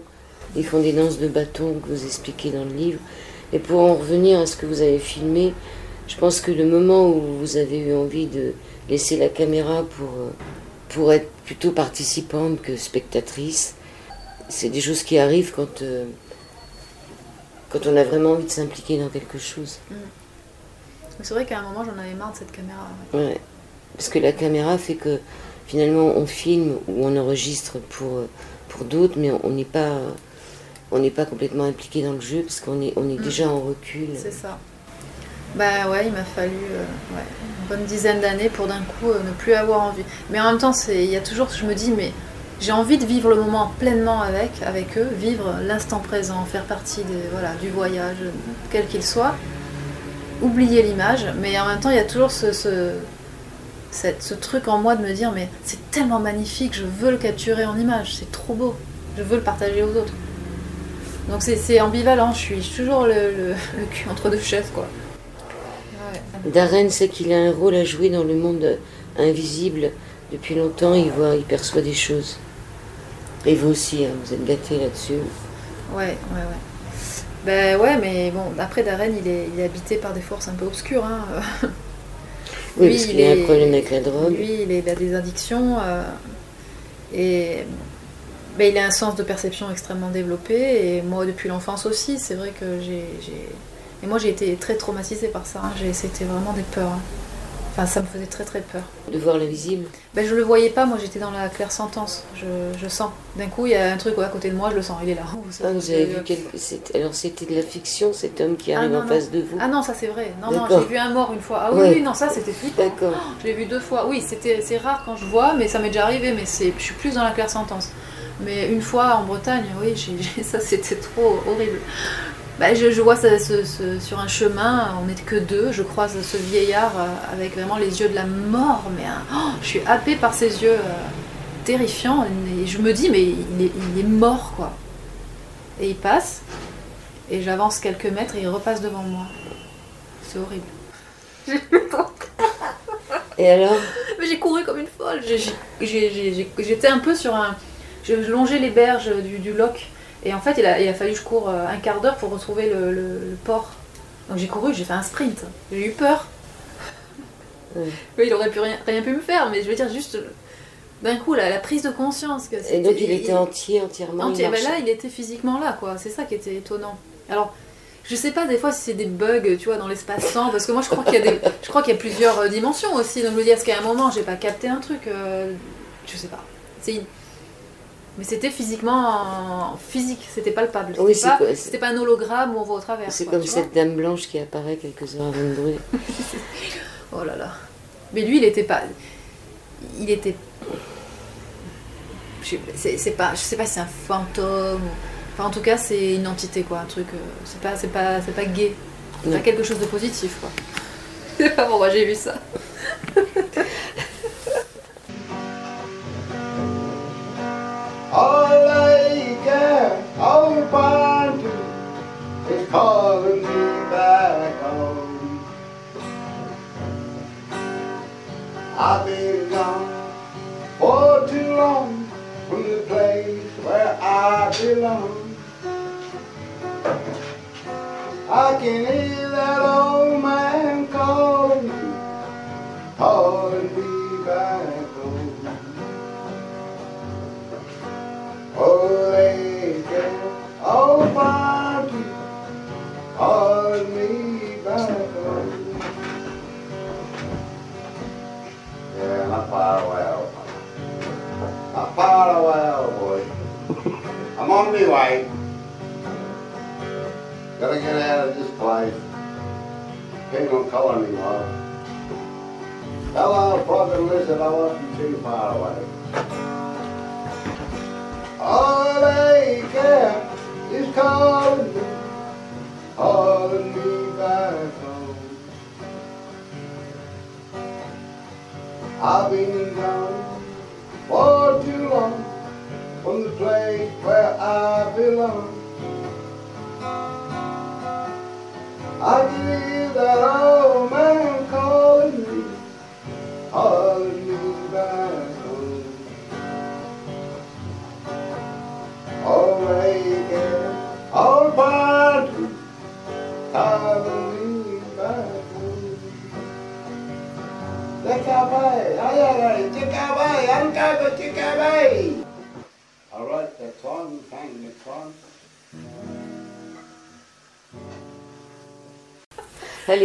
Ils font des danses de bâtons que vous expliquez dans le livre. Et pour en revenir à ce que vous avez filmé, je pense que le moment où vous avez eu envie de laisser la caméra pour, euh, pour être plutôt participante que spectatrice, c'est des choses qui arrivent quand, euh, quand on a vraiment envie de s'impliquer dans quelque chose. Mais C'est vrai qu'à un moment, j'en avais marre de cette caméra. ouais. Ouais. Parce que la caméra fait que finalement on filme ou on enregistre pour, euh, pour d'autres, mais on n'est pas, on n'est pas complètement impliqué dans le jeu parce qu'on est, on est Mm. déjà en recul. C'est ça. Bah ouais, il m'a fallu euh, ouais, une bonne dizaine d'années pour d'un coup euh, ne plus avoir envie. Mais en même temps, il y a toujours, je me dis, mais j'ai envie de vivre le moment pleinement avec, avec eux, vivre l'instant présent, faire partie des, voilà, du voyage, quel qu'il soit, oublier l'image, mais en même temps, il y a toujours ce, ce, cette- ce truc en moi de me dire, mais c'est tellement magnifique, je veux le capturer en image, c'est trop beau, je veux le partager aux autres. Donc c'est- ambivalent, je suis, je suis toujours le, le- le cul entre deux chaises, quoi. Ouais. Darren sait qu'il a un rôle à jouer dans le monde invisible. Depuis longtemps, il voit, il perçoit des choses. Et vous aussi, hein, vous êtes gâtés là-dessus. Ouais, ouais, ouais. Ben ouais, mais bon, après Darren, il est, il est habité par des forces un peu obscures. Hein. [laughs] Oui, Lui, parce il qu'il a est- un problème avec la drogue. Lui, il, est- il a des addictions. euh, et Mais il a un sens de perception extrêmement développé et moi depuis l'enfance aussi, c'est vrai que j'ai. Et moi j'ai été très traumatisée par ça, hein. C'était vraiment des peurs. hein. Enfin ça me faisait très très peur. De voir l'invisible. Ben, je le voyais pas, moi j'étais dans la claire sentence, je, je sens. D'un coup il y a un truc ouais, à côté de moi, je le sens, il est là. Oh, Ah, vous avez euh, vu quelque... c'est- Alors c'était de la fiction, cet homme qui Ah, arrive non, en non. face de vous Ah non, ça c'est vrai. Non, non, j'ai vu un mort une fois. Ah oui, Ouais. oui, non, ça c'était flippant. D'accord. Je l'ai vu deux fois. Oui, c'était, c'est rare quand je vois, mais ça m'est déjà arrivé, mais c'est, je suis plus dans la claire sentence. Mais une fois en Bretagne, oui, [laughs] ça c'était trop horrible. Bah, je, je vois ça, ce- ce- sur un chemin, on n'est que deux, je croise ce vieillard euh, avec vraiment les yeux de la mort, mais hein, oh, je suis happée par ses yeux euh, terrifiants, et je me dis, mais il est, il est mort quoi. Et il passe, et j'avance quelques mètres et il repasse devant moi. C'est horrible. [laughs] J'ai Et alors? Mais j'ai couru comme une folle. J'étais un peu sur un. Je longeais les berges du, du loch. Et en fait, il a, il a fallu que je cours euh, un quart d'heure pour retrouver le, le- le port. Donc j'ai couru, j'ai fait un sprint. J'ai eu peur. Oui, il aurait pu rien, rien pu me faire, mais je veux dire, juste d'un coup, la, la prise de conscience. Que Et donc il était entier, entièrement. entier. Ben là, il était physiquement là, quoi. C'est ça qui était étonnant. Alors, je sais pas des fois si c'est des bugs, tu vois, dans l'espace-temps, parce que moi, je crois qu'il y a des, [laughs] je crois qu'il y a plusieurs euh, dimensions aussi. Donc je me dis, est-ce qu'à un moment, j'ai pas capté un truc euh, Je sais pas. C'est mais c'était physiquement en- physique, c'était palpable. C'était Oui, pas, c'était pas un hologramme où on voit au travers. C'est comme cette dame blanche qui apparaît quelques heures avant de brûler. [laughs] Oh là là. Mais lui, il était pas. Il était. Je sais, c'est, pas, je sais pas si c'est un fantôme. Enfin, en tout cas, c'est une entité, quoi. Un truc. euh, C'est pas, c'est pas, c'est pas gay. C'est pas quelque chose de positif, quoi. Sais pas pourquoi j'ai vu ça. [laughs] All I care, all you find to is calling me back home. I've been gone for too long from the place where I belong. I can hear that old man calling me, calling me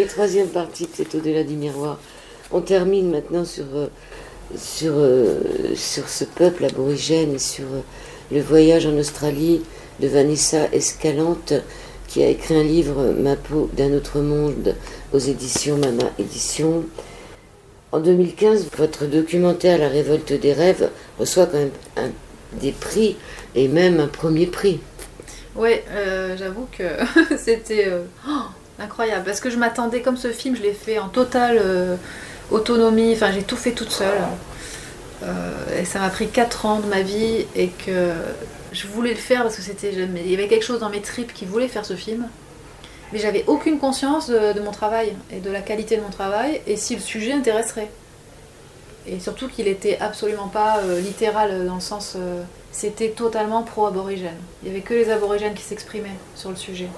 Allez, troisième partie, c'est au-delà du miroir. On termine maintenant sur, euh, sur, euh, sur ce peuple aborigène et sur euh, le voyage en Australie de Vanessa Escalante, qui a écrit un livre, Ma peau d'un autre monde, aux éditions Mama Éditions. En 2015, votre documentaire La révolte des rêves reçoit quand même des prix et même un premier prix. Ouais, euh, j'avoue que [laughs] c'était oh, incroyable. Parce que je m'attendais, comme ce film, je l'ai fait en totale euh, autonomie. Enfin, j'ai tout fait toute seule. Euh, et ça m'a pris 4 ans de ma vie. Et que je voulais le faire parce que c'était. Il y avait quelque chose dans mes tripes qui voulait faire ce film. Mais j'avais aucune conscience de, mon travail et de la qualité de mon travail. Et si le sujet intéresserait. Et surtout qu'il était absolument pas euh, littéral dans le sens. c'était totalement pro-aborigène. Il n'y avait que les aborigènes qui s'exprimaient sur le sujet.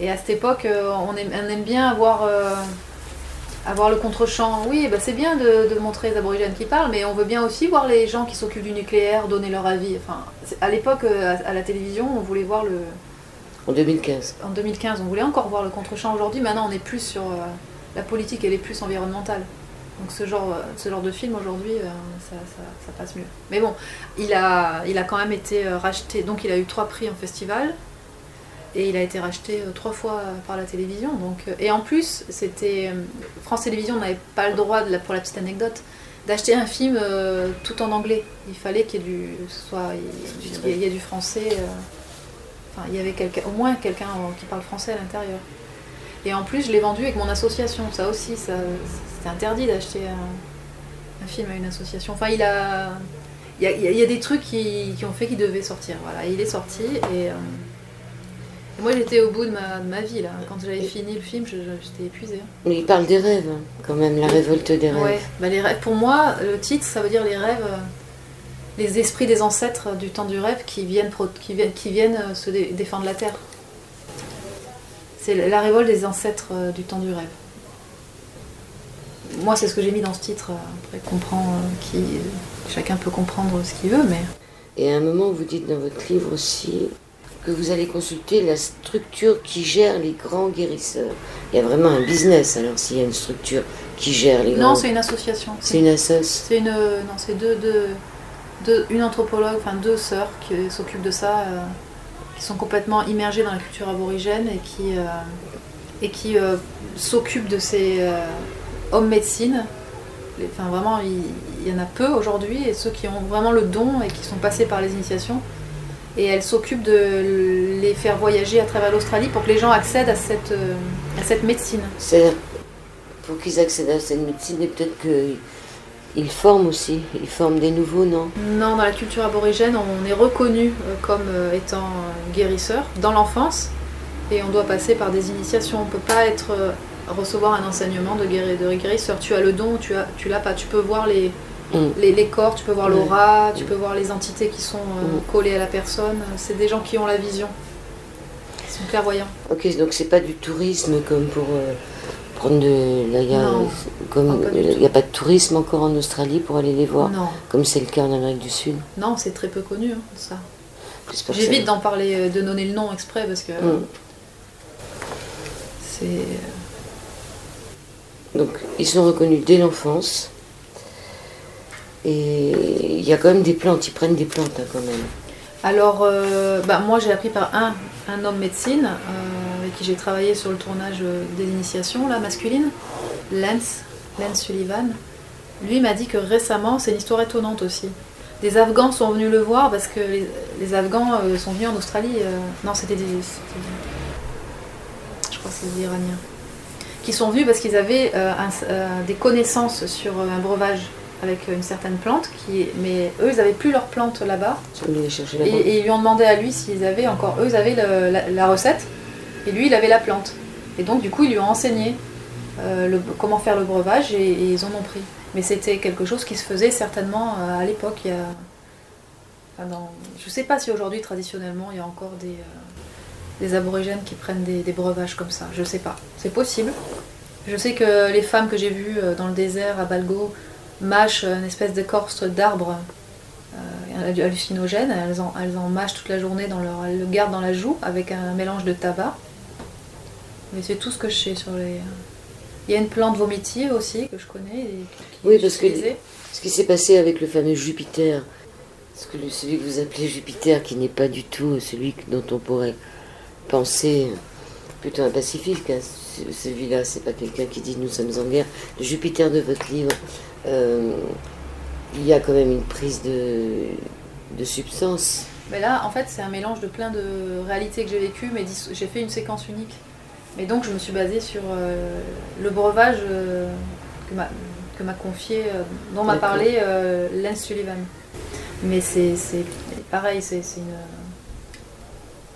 Et à cette époque, euh, on aime, on aime bien avoir euh, avoir le contre-champ, oui, bah c'est bien de, de montrer les aborigènes qui parlent, mais on veut bien aussi voir les gens qui s'occupent du nucléaire donner leur avis. Enfin, à l'époque, euh, à, à la télévision, on voulait voir le. En 2015. En 2015, on voulait encore voir le contre-champ. Aujourd'hui, maintenant, on est plus sur euh, la politique, elle est plus environnementale. Donc ce genre, ce genre de film aujourd'hui, ça, ça- ça passe mieux. Mais bon, il a, il a quand même été racheté. Donc il a eu trois prix en festival. Et il a été racheté euh, trois fois par la télévision. Donc, euh, et en plus, c'était euh, France Télévisions n'avait pas le droit, de la- pour la petite anecdote, d'acheter un film euh, tout en anglais. Il fallait qu'il y ait du, soit, il, il y ait- il y ait du français. euh, enfin, il y avait au moins quelqu'un qui parle français à l'intérieur. Et en plus, je l'ai vendu avec mon association. Ça aussi, ça, c'était interdit d'acheter un, un film à une association. Enfin, il a, il y a, il y a- il y a des trucs qui, qui ont fait qu'il devait sortir. Voilà, Et il est sorti et, euh, et moi j'étais au bout de ma, de ma vie là. Quand j'avais fini le film, j'étais épuisée. Mais il parle des rêves, hein, quand même, la révolte des rêves. Ouais, bah les rêves. Pour moi, le titre, ça veut dire les rêves, euh, les esprits des ancêtres du temps du rêve qui viennent, pro- qui viennent, qui viennent euh, se dé- défendre la terre. C'est la- révolte des ancêtres euh, du temps du rêve. Moi, c'est ce que j'ai mis dans ce titre. Après, comprend, qui, chacun peut comprendre ce qu'il veut, mais Et à un moment, vous dites dans votre livre aussi que vous allez consulter la structure qui gère les grands guérisseurs. Il y a vraiment un business, alors, s'il y a une structure qui gère les non, grands... c'est une association. C'est une assoce. C'est une, non, c'est deux, deux, deux- une anthropologue, enfin deux sœurs qui s'occupent de ça, euh, qui sont complètement immergées dans la culture aborigène et qui, euh, et qui euh, s'occupent de ces hommes médecine. Enfin, vraiment, il, il y en a peu aujourd'hui et ceux qui ont vraiment le don et qui sont passés par les initiations. Et elles s'occupent de les faire voyager à travers l'Australie pour que les gens accèdent à cette, euh, à cette médecine. C'est pour qu'ils accèdent à cette médecine, et peut-être qu'ils forment aussi. Ils forment des nouveaux, non? Non, dans la culture aborigène, on est reconnu euh, comme euh, étant guérisseur dans l'enfance et on doit passer par des initiations. On ne peut pas être, recevoir un enseignement de, guéri- de guérisseur. Tu as le don, tu tu l'as pas. Tu peux voir les, Mm. les, les corps, tu peux voir l'aura, tu peux voir les entités qui sont euh, Mm. collées à la personne. C'est des gens qui ont la vision, qui sont clairvoyants. Ok, donc c'est pas du tourisme comme pour euh, prendre de... Là, il y a, Non. comme, Ah, il tout. n'y a pas de tourisme encore en Australie pour aller les voir, Non, comme c'est le cas en Amérique du Sud? non, c'est très peu connu hein, ça. J'évite d'en parler, euh, de donner le nom exprès parce que Mm. c'est Donc, ils sont reconnus dès l'enfance. Et il y a quand même des plantes, ils prennent des plantes hein, quand même. Alors, euh, bah, moi j'ai appris par un, homme médecine euh, avec qui j'ai travaillé sur le tournage euh, des initiations là, masculines, Lance, Lance Sullivan. Lui m'a dit que récemment, c'est une histoire étonnante aussi. Des Afghans sont venus le voir parce que les, Afghans sont venus en Australie. non, c'était des, des- Je crois que c'est des Iraniens. Qui sont venus parce qu'ils avaient des connaissances sur un breuvage avec une certaine plante. Qui, mais eux, ils n'avaient plus leur plante là-bas. Et, et ils lui ont demandé à lui s'ils avaient encore. Eux, ils avaient le- la, la recette. Et lui, il avait la plante. Et donc, du coup, ils lui ont enseigné euh, le- comment faire le breuvage et, et ils en ont pris. Mais c'était quelque chose qui se faisait certainement euh, à l'époque. Il y a. enfin, dans- je sais pas si aujourd'hui, traditionnellement, il y a encore des, euh, des aborigènes qui prennent des, des breuvages comme ça. Je sais pas. C'est possible. Je sais que les femmes que j'ai vues euh, dans le désert à Balgo mâchent une espèce d'écorce d'arbre euh, hallucinogène. Elles en, elles en mâchent toute la journée, dans leur, elles le gardent dans la joue avec un mélange de tabac. Mais c'est tout ce que je sais sur les. Il y a une plante vomitive aussi que je connais. Et qui- qui Oui, parce que-. Ce qui s'est passé avec le fameux Jupiter, ce que celui que vous appelez Jupiter, qui n'est pas du tout celui dont on pourrait penser plutôt un pacifique, hein, ce- celui-là, c'est pas quelqu'un qui dit nous sommes en guerre. Le Jupiter de votre livre, il y a quand même une prise de, de substance. Mais là, en fait, c'est un mélange de plein de réalités que j'ai vécues, mais j'ai fait une séquence unique. Mais donc, je me suis basée sur euh, le breuvage euh, que m'a confié, euh, dont m'a parlé euh, Lance Sullivan. Mais c'est pareil, c'est une.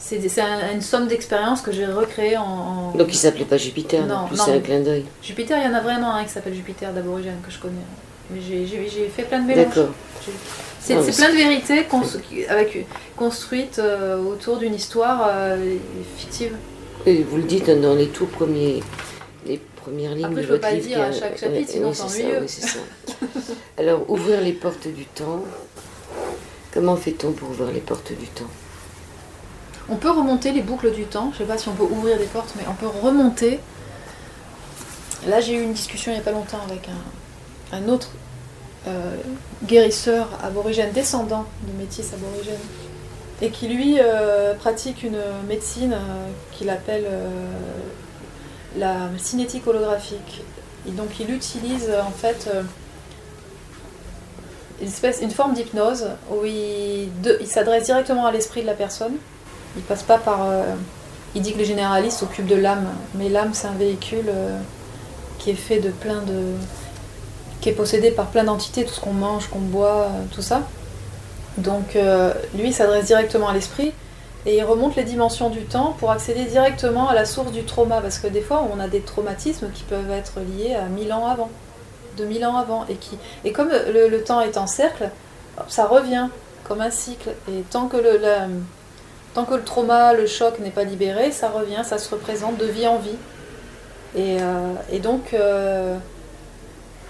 C'est c'est un- une somme d'expériences que j'ai recréée en, en- Donc il s'appelait pas Jupiter, Non, non, c'est un clin d'œil. Jupiter, il y en a vraiment un qui s'appelle Jupiter d'aborigène que je connais. Mais j'ai- fait plein de mélanges. D'accord. C'est Ah, plein de vérités avec, construites euh, autour d'une histoire euh, fictive. Et vous le dites dans les tout premiers les premières lignes Après, de je peux votre pas le livre. dire à chaque chapitre, Ouais, sinon c'est oui, ça. Alors, ouvrir les portes du temps. Comment fait-on pour ouvrir les portes du temps? On peut remonter les boucles du temps. Je sais pas si on peut ouvrir des portes, mais on peut remonter. Là, j'ai eu une discussion il n'y a pas longtemps avec un, autre euh, guérisseur aborigène, descendant de métis aborigènes, et qui lui euh, pratique une médecine euh, qu'il appelle la cinétique holographique. Et donc, il utilise en fait une, forme d'hypnose où il s'adresse directement à l'esprit de la personne. Il passe pas par. euh, il dit que les généralistes s'occupent de l'âme, mais l'âme c'est un véhicule euh, qui est fait de plein de. qui est possédé par plein d'entités, tout ce qu'on mange, qu'on boit, euh, tout ça. Donc lui il s'adresse directement à l'esprit et il remonte les dimensions du temps pour accéder directement à la source du trauma, parce que des fois on a des traumatismes qui peuvent être liés à 1000 ans avant, 2000 ans avant, et, qui, et comme le, temps est en cercle, ça revient comme un cycle, et tant que le, tant que le trauma, le choc n'est pas libéré, ça revient, ça se représente de vie en vie. Et, euh, donc, euh,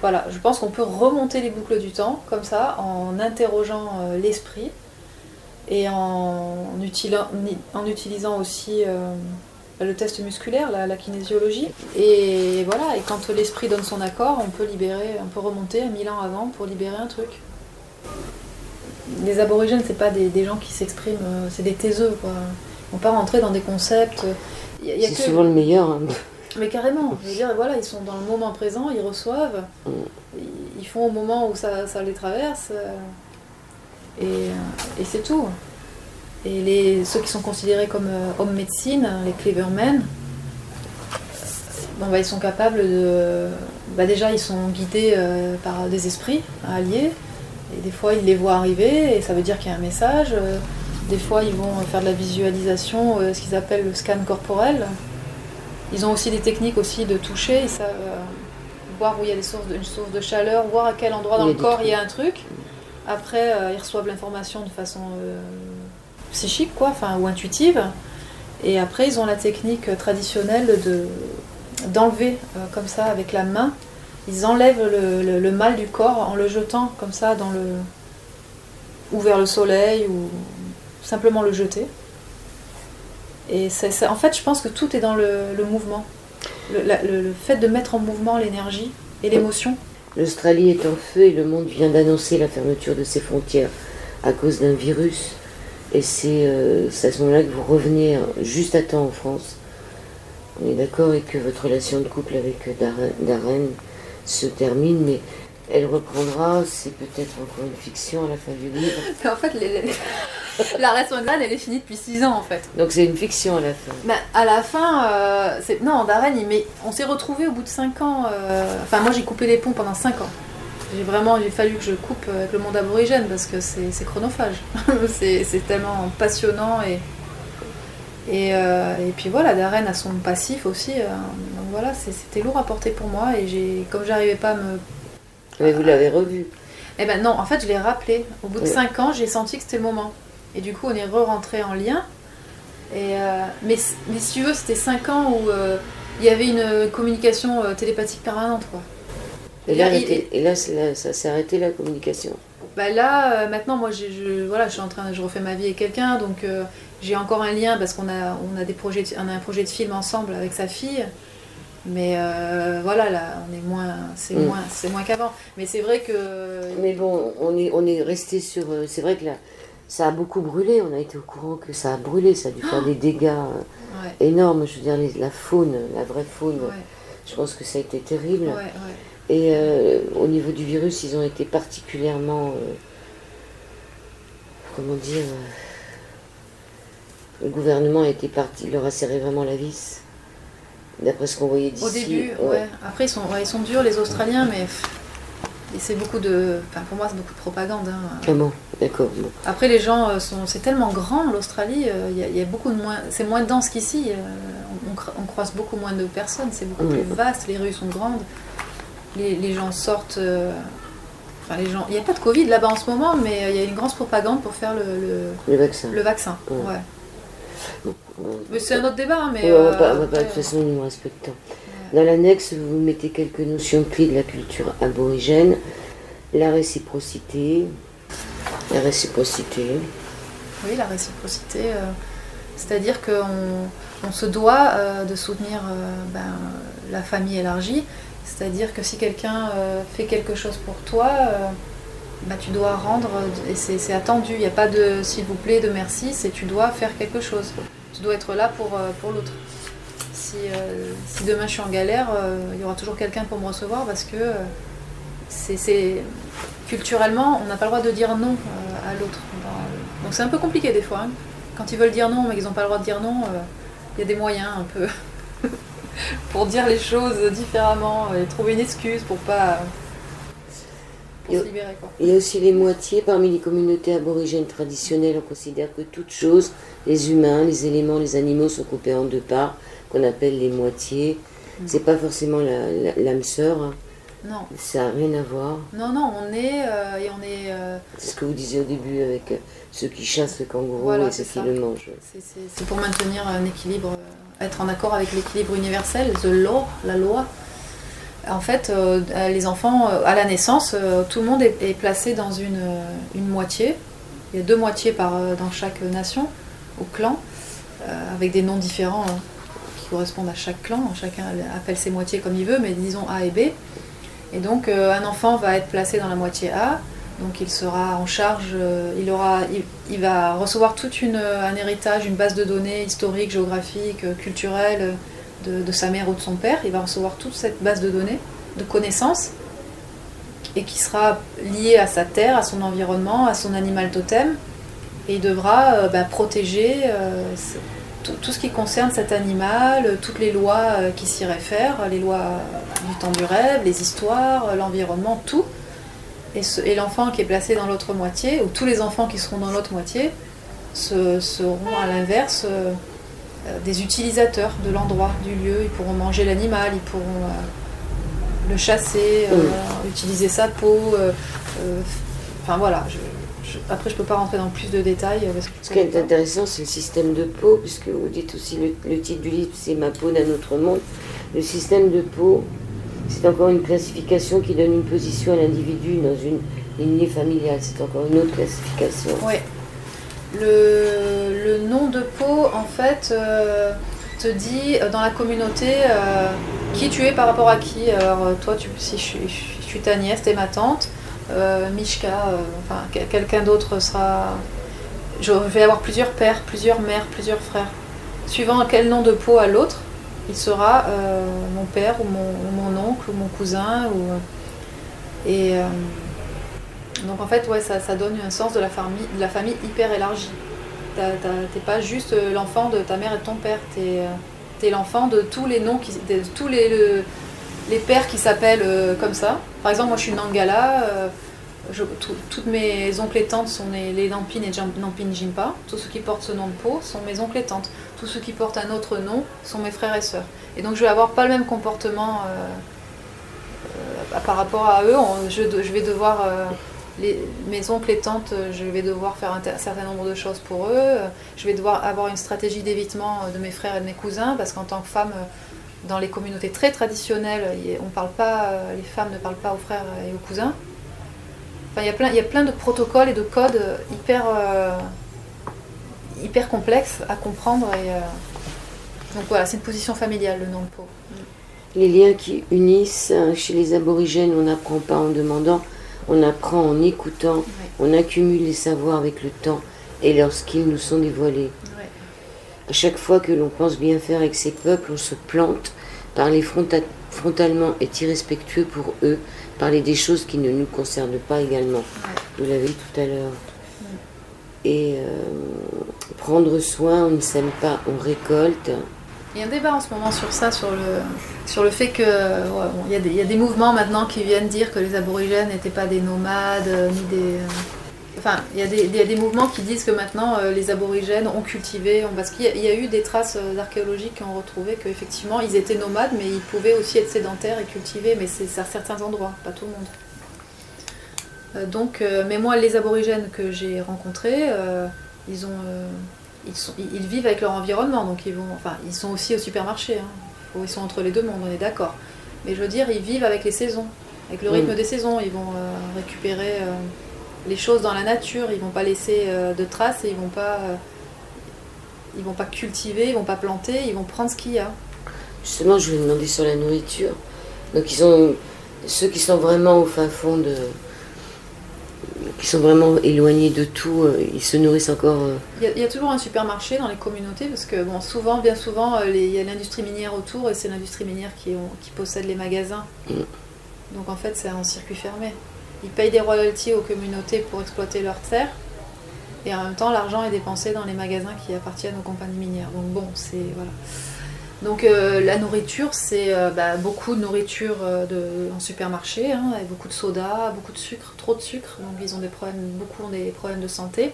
voilà, je pense qu'on peut remonter les boucles du temps comme ça, en interrogeant euh, l'esprit et en, utilisant aussi le test musculaire, la, la kinésiologie. Et voilà, et quand l'esprit donne son accord, on peut libérer, on peut remonter à 1000 ans avant pour libérer un truc. Les aborigènes, c'est pas des, des gens qui s'expriment, euh, c'est des taiseux, quoi. On pas rentrer dans des concepts. A C'est que- souvent le meilleur. hein. mais carrément, je veux dire, voilà, ils sont dans le moment présent, ils reçoivent, Mm. ils- font au moment où ça, ça les traverse, euh, et, euh, et c'est tout. Et les, ceux qui sont considérés comme euh, hommes médecine, les Clevermen, euh, bon, bah, ils sont capables de. Bah, déjà, ils sont guidés euh, par des esprits alliés, et des fois, ils les voient arriver, et ça veut dire qu'il y a un message. euh, des fois, ils vont faire de la visualisation, euh, ce qu'ils appellent le scan corporel. Ils ont aussi des techniques aussi de toucher, ils savent euh, voir où il y a des sources de, une source de chaleur, voir à quel endroit dans le corps trucs. il y a un truc. Après, ils reçoivent l'information de façon euh, psychique, quoi, enfin, ou intuitive. Et après, ils ont la technique traditionnelle de d'enlever euh, comme ça avec la main. Ils enlèvent le, mal du corps en le jetant comme ça dans le ou vers le soleil ou simplement le jeter. Et en fait, je pense que tout est dans le, mouvement. Le, fait de mettre en mouvement l'énergie et l'émotion. L'Australie est en feu et le monde vient d'annoncer la fermeture de ses frontières à cause d'un virus. Et c'est euh, à ce moment-là que vous revenez euh, juste à temps en France. On est d'accord et que votre relation de couple avec euh, Darren, Darren se termine, mais elle reprendra. C'est peut-être encore une fiction à la fin du livre. [laughs] En fait, la relation de Darren, elle est finie depuis 6 ans en fait. Donc c'est une fiction à la fin. Bah, à la fin, euh, c'est... non, Darren, il met... on s'est retrouvés au bout de 5 ans. euh, Enfin, moi j'ai coupé les ponts pendant 5 ans. J'ai vraiment, il a fallu que je coupe avec le monde aborigène parce que c'est, c'est chronophage. [laughs] c'est, c'est tellement passionnant et. Et, euh, et puis voilà, Darren a son passif aussi. Voilà, c'était lourd à porter pour moi et j'ai, comme j'arrivais pas à me Mais vous l'avez revu. eh ben non, en fait, je l'ai rappelé. Au bout de Ouais. 5 ans, j'ai senti que c'était le moment. Et du coup, on est re-rentré en lien. Et, euh, mais, mais si tu veux, c'était 5 ans où euh, il y avait une communication euh, télépathique permanente. Quoi. Et là, et là, ça s'est arrêté la communication. Bah là, euh, maintenant, moi, je, voilà, je suis en train, je refais ma vie avec quelqu'un, donc j'ai encore un lien parce qu'on a, on a des projets, on a un projet de film ensemble avec sa fille. Mais euh, voilà, là, on est moins, c'est Mm. moins, c'est moins qu'avant. Mais c'est vrai que Mais bon, on est, on est resté sur. euh, C'est vrai que là, ça a beaucoup brûlé. On a été au courant que ça a brûlé. Ça a dû faire des dégâts euh, ouais, énormes. Je veux dire, les- la faune, la vraie faune, ouais, je pense que ça a été terrible. ouais. Et euh, au niveau du virus, ils ont été particulièrement. euh, comment dire Le gouvernement a été parti, il leur a serré vraiment la vis. D'après ce qu'on voyait d'ici. Au début, ouais. Après, ils sont, ouais, ils sont durs, les Australiens, mais c'est beaucoup de. Enfin, pour moi, c'est beaucoup de propagande. hein. Ah bon, d'accord. bon. Après, les gens euh, sont. C'est tellement grand, l'Australie, euh, il y, a- il y a beaucoup de moins. C'est moins dense qu'ici. euh, on, on cr- on croise beaucoup moins de personnes, c'est beaucoup plus vaste, les rues sont grandes. Les, les gens sortent. Enfin, les gens. Il n'y a pas de Covid là-bas en ce moment, mais il y a une grosse propagande pour faire le, le, Le vaccin. le vaccin. Ouais. Bon, Mais c'est un autre débat, hein, mais. Ouais, on va pas, on euh, va pas- de ouais. toute façon, il nous reste peu de temps. Dans l'annexe, vous mettez quelques notions clés de la culture aborigène, la réciprocité, la réciprocité. Oui, la réciprocité, euh, c'est-à-dire qu'on on se doit euh, de soutenir euh, ben, la famille élargie, c'est-à-dire que si quelqu'un fait quelque chose pour toi, ben, tu dois rendre, et c'est attendu, il n'y a pas de s'il vous plaît, de merci, c'est tu dois faire quelque chose, tu dois être là pour, pour l'autre. Si, si, demain je suis en galère, il y aura toujours quelqu'un pour me recevoir parce que c'est culturellement, on n'a pas le droit de dire non à l'autre. Donc c'est un peu compliqué des fois. Hein. Quand ils veulent dire non, mais qu'ils n'ont pas le droit de dire non, euh, il y a des moyens un peu [laughs] pour dire les choses différemment et trouver une excuse pour pas. Se libérer, Il y a aussi les moitiés. Parmi les communautés aborigènes traditionnelles, on considère que toutes choses, les humains, les éléments, les animaux sont coupés en deux parts, qu'on appelle les moitiés. Mm. C'est pas forcément l'âme sœur. Hein. Non. Ça n'a rien à voir. Non, non, on est. Euh, et on est euh, C'est ce que vous disiez au début avec euh, ceux qui chassent le kangourou et ceux qui le mangent. C'est pour maintenir un équilibre, être en accord avec l'équilibre universel, the law, la loi. En fait, les enfants, à la naissance, tout le monde est, placé dans une, une, moitié. Il y a deux moitiés dans chaque nation, au clan, avec des noms différents hein, qui correspondent à chaque clan. Chacun appelle ses moitiés comme il veut, mais disons A et B. Et donc euh, un enfant va être placé dans la moitié A, donc il sera en charge, euh, il, aura, il, va recevoir tout un héritage, une base de données historique, géographique, culturelle de, sa mère ou de son père. Il va recevoir toute cette base de données, de connaissances, et qui sera liée à sa terre, à son environnement, à son animal totem. Et il devra euh, bah, protéger tout, ce qui concerne cet animal, toutes les lois euh, qui s'y réfèrent, les lois du temps du rêve, les histoires, euh, l'environnement, tout. Et, l'enfant qui est placé dans l'autre moitié, ou tous les enfants qui seront dans l'autre moitié, seront à l'inverse euh, des utilisateurs de l'endroit, du lieu. Ils pourront manger l'animal, ils pourront le chasser, utiliser sa peau. enfin voilà, je, après, je peux pas rentrer dans plus de détails. Euh, Ce qui est intéressant, c'est le système de peau, puisque vous dites aussi le, titre du livre, c'est Ma peau d'un autre monde. Le système de peau, c'est encore une classification qui donne une position à l'individu dans une lignée familiale. C'est encore une autre classification. Oui. Le, nom de peau, en fait, euh, te dit euh, dans la communauté qui tu es par rapport à qui. Alors, toi, tu, si je, suis ta nièce, t'es ma tante. Euh, Mishka, euh, enfin quelqu'un d'autre sera. Je vais avoir plusieurs pères, plusieurs mères, plusieurs frères. Suivant quel nom de peau à l'autre, il sera euh, mon père ou mon, oncle ou mon cousin. Ou, et donc en fait, ouais, ça, ça, donne un sens de la famille, de la famille hyper élargie. T'es pas juste l'enfant de ta mère et de ton père, t'es es, l'enfant de tous les noms, qui, de tous les, les pères qui s'appellent euh, comme ça. Par exemple, moi je suis Nangala, euh, toutes mes oncles et tantes sont les, les Nampin et Nampin Jimpa. Tous ceux qui portent ce nom de peau sont mes oncles et tantes. Tous ceux qui portent un autre nom sont mes frères et sœurs. Et donc je vais avoir pas le même comportement euh, par rapport à eux. je, vais devoir. Mes oncles et tantes, je vais devoir faire un, certain nombre de choses pour eux. Je vais devoir avoir une stratégie d'évitement de mes frères et de mes cousins parce qu'en tant que femme, dans les communautés très traditionnelles, on parle pas, euh, les femmes ne parlent pas aux frères et aux cousins. Enfin, il, y a plein, il y a plein de protocoles et de codes hyper, euh, hyper complexes à comprendre. Et, euh, donc voilà, c'est une position familiale, le nom de peau. Les liens qui unissent, chez les aborigènes, on n'apprend pas en demandant, on apprend en écoutant, on accumule les savoirs avec le temps et lorsqu'ils nous sont dévoilés. À chaque fois que l'on pense bien faire avec ces peuples, on se plante, parler frontalement est irrespectueux pour eux, parler des choses qui ne nous concernent pas également. Vous l'avez dit tout à l'heure. Et euh, prendre soin, on ne sème pas, on récolte. Il y a un débat en ce moment sur ça, sur le, sur le fait que il, y a des, mouvements maintenant qui viennent dire que les aborigènes n'étaient pas des nomades, euh, ni des, euh, Enfin, il y, a des, mouvements qui disent que maintenant euh, les aborigènes ont cultivé, parce qu'il y, a eu des traces archéologiques qui ont retrouvé qu'effectivement ils étaient nomades, mais ils pouvaient aussi être sédentaires et cultiver, mais c'est à certains endroits, pas tout le monde. Donc, mais moi, les aborigènes que j'ai rencontrés, ils ont, ils, sont, ils, vivent avec leur environnement, donc ils vont, enfin, ils sont aussi au supermarché. Hein. Ils sont entre les deux mondes, on est d'accord. Mais je veux dire, ils vivent avec les saisons, avec le rythme des saisons. Ils vont euh, récupérer euh, les choses dans la nature, ils vont pas laisser euh, de traces et ils vont pas. ils vont pas cultiver, ils vont pas planter, ils vont prendre ce qu'il y a. Justement, je voulais demander sur la nourriture. Donc, ils ont ceux qui sont vraiment au fin fond de. Qui sont vraiment éloignés de tout, euh, ils se nourrissent encore. euh, Il y, a, il y a toujours un supermarché dans les communautés parce que bon, souvent, bien souvent, euh, les- il y a l'industrie minière autour et c'est l'industrie minière qui, ont- qui possède les magasins. Mm. Donc en fait, c'est un circuit fermé. Ils payent des royalties aux communautés pour exploiter leurs terres et en même temps, l'argent est dépensé dans les magasins qui appartiennent aux compagnies minières. Donc bon, c'est voilà. Donc euh, la nourriture, c'est euh, bah, beaucoup de nourriture euh, en supermarché, hein, beaucoup de soda, beaucoup de sucre, trop de sucre. Donc ils ont des problèmes, beaucoup ont des problèmes de santé.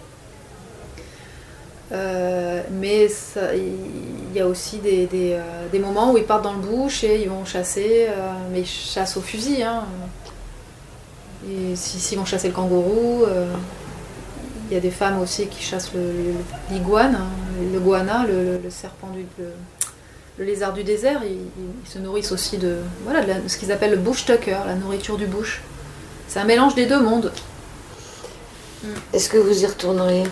Mais il y a aussi des, moments où ils partent dans le bush et ils vont chasser, mais ils chassent au fusil. Hein. S'ils vont chasser le kangourou, il y a des femmes aussi qui chassent l'iguane, hein, le guana, le, le- le serpent du. Le, lézard du désert, ils, se nourrissent aussi de, voilà, de la- ce qu'ils appellent le bush tucker, la nourriture du bush. C'est un mélange des deux mondes, Est-ce que vous y retourneriez?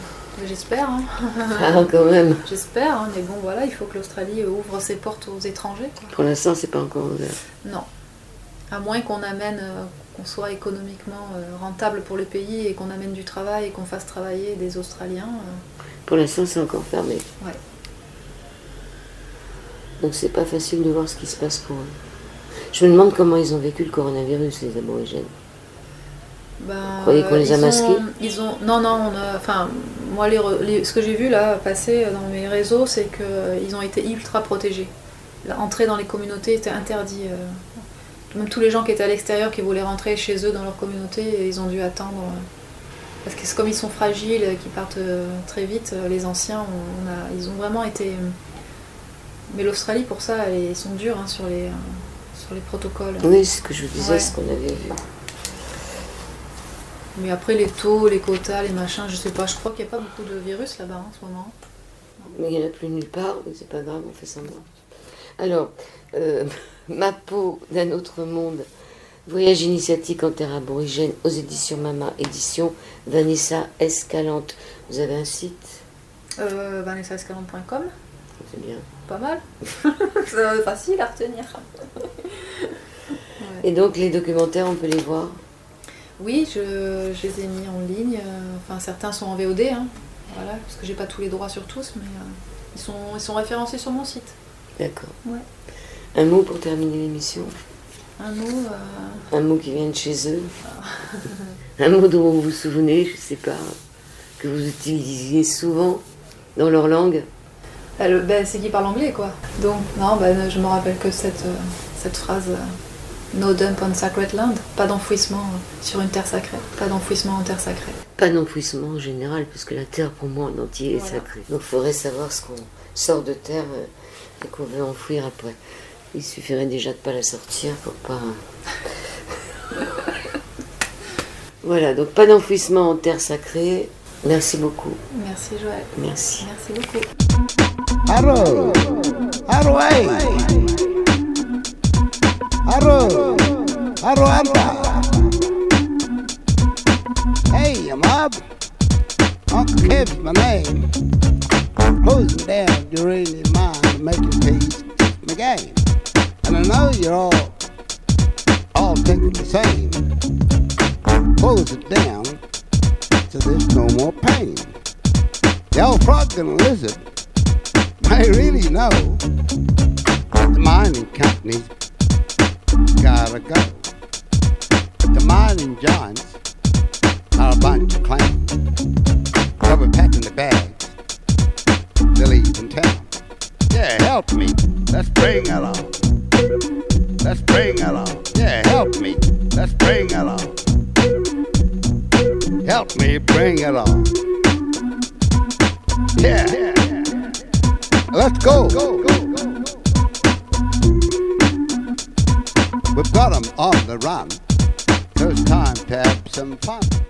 J'espère. hein. [laughs] Ah, quand même. J'espère, hein, mais bon voilà, il faut que l'Australie ouvre ses portes aux étrangers. quoi. Pour l'instant, c'est pas encore ouvert. Non. À moins qu'on amène, euh, qu'on soit économiquement euh, rentable pour le pays et qu'on amène du travail et qu'on fasse travailler des Australiens. euh, Pour l'instant, c'est encore fermé. Ouais. Donc, c'est pas facile de voir ce qui se passe pour eux. Je me demande comment ils ont vécu le coronavirus, les aborigènes. Ben, croyez qu'on les a masqués ont, ils ont, Non, non, on a, enfin, moi, les, ce que j'ai vu là passer dans mes réseaux, c'est qu'ils ont été ultra protégés. L'entrée dans les communautés était interdit. euh, Même tous les gens qui étaient à l'extérieur, qui voulaient rentrer chez eux dans leur communauté, ils ont dû attendre. euh, Parce que comme ils sont fragiles, euh, qu'ils partent euh, très vite, euh, les anciens, on, on a, ils ont vraiment été. Mais l'Australie, pour ça, ils sont durs hein, sur, les, euh, sur les protocoles. Oui, c'est ce que je vous disais, Ouais. ce qu'on avait vu. Mais après, les taux, les quotas, les machins, je sais pas. Je crois qu'il n'y a pas beaucoup de virus là-bas en ce moment. Mais il n'y en a plus nulle part, mais c'est pas grave, on fait semblant. Alors, euh, [laughs] Ma peau d'un autre monde, voyage initiatique en terre aborigène aux éditions Mama, édition Vanessa Escalante. Vous avez un site? Euh, VanessaEscalante.com, C'est bien. Pas mal. [laughs] C'est facile à retenir. Et donc, les documentaires, on peut les voir? Oui, je, je les ai mis en ligne. Enfin, certains sont en VOD, hein, voilà, parce que j'ai pas tous les droits sur tous, mais euh, ils, sont, ils sont référencés sur mon site. D'accord. Ouais. Un mot pour terminer l'émission? Un mot, euh, Un mot qui vient de chez eux? [laughs] Un mot dont vous vous souvenez, je sais pas, que vous utilisiez souvent dans leur langue? Bah, le- bah, c'est qui parle anglais, quoi. Donc, non, bah, je me rappelle que cette, euh, cette phrase euh, No dump on sacred land, pas d'enfouissement euh, sur une terre sacrée, pas d'enfouissement en terre sacrée. Pas d'enfouissement en général, puisque la terre pour moi en entier est Voilà. sacrée. Donc il faudrait savoir ce qu'on sort de terre euh, et qu'on veut enfouir après. Il suffirait déjà de pas la sortir pour pas. [laughs] voilà, donc pas d'enfouissement en terre sacrée. Merci beaucoup. Merci Joël. Merci. Merci beaucoup. Haro ay, haro, haro anta. Hey, mob, Uncle Kev's my name. Closing down during your mind, making peace, my game. And I know you're all, all thinking the same. Close it down so there's no more pain. The old frog and lizard I really know the mining companies gotta go. The mining giants are a bunch of clowns. Be packing the bags. They're leaving town. Yeah, help me. Let's bring it on. Let's bring it on. Yeah, help me. Let's bring it on. Help me bring it on. Yeah. Let's go. We've got 'em on the run. It's time to have some fun.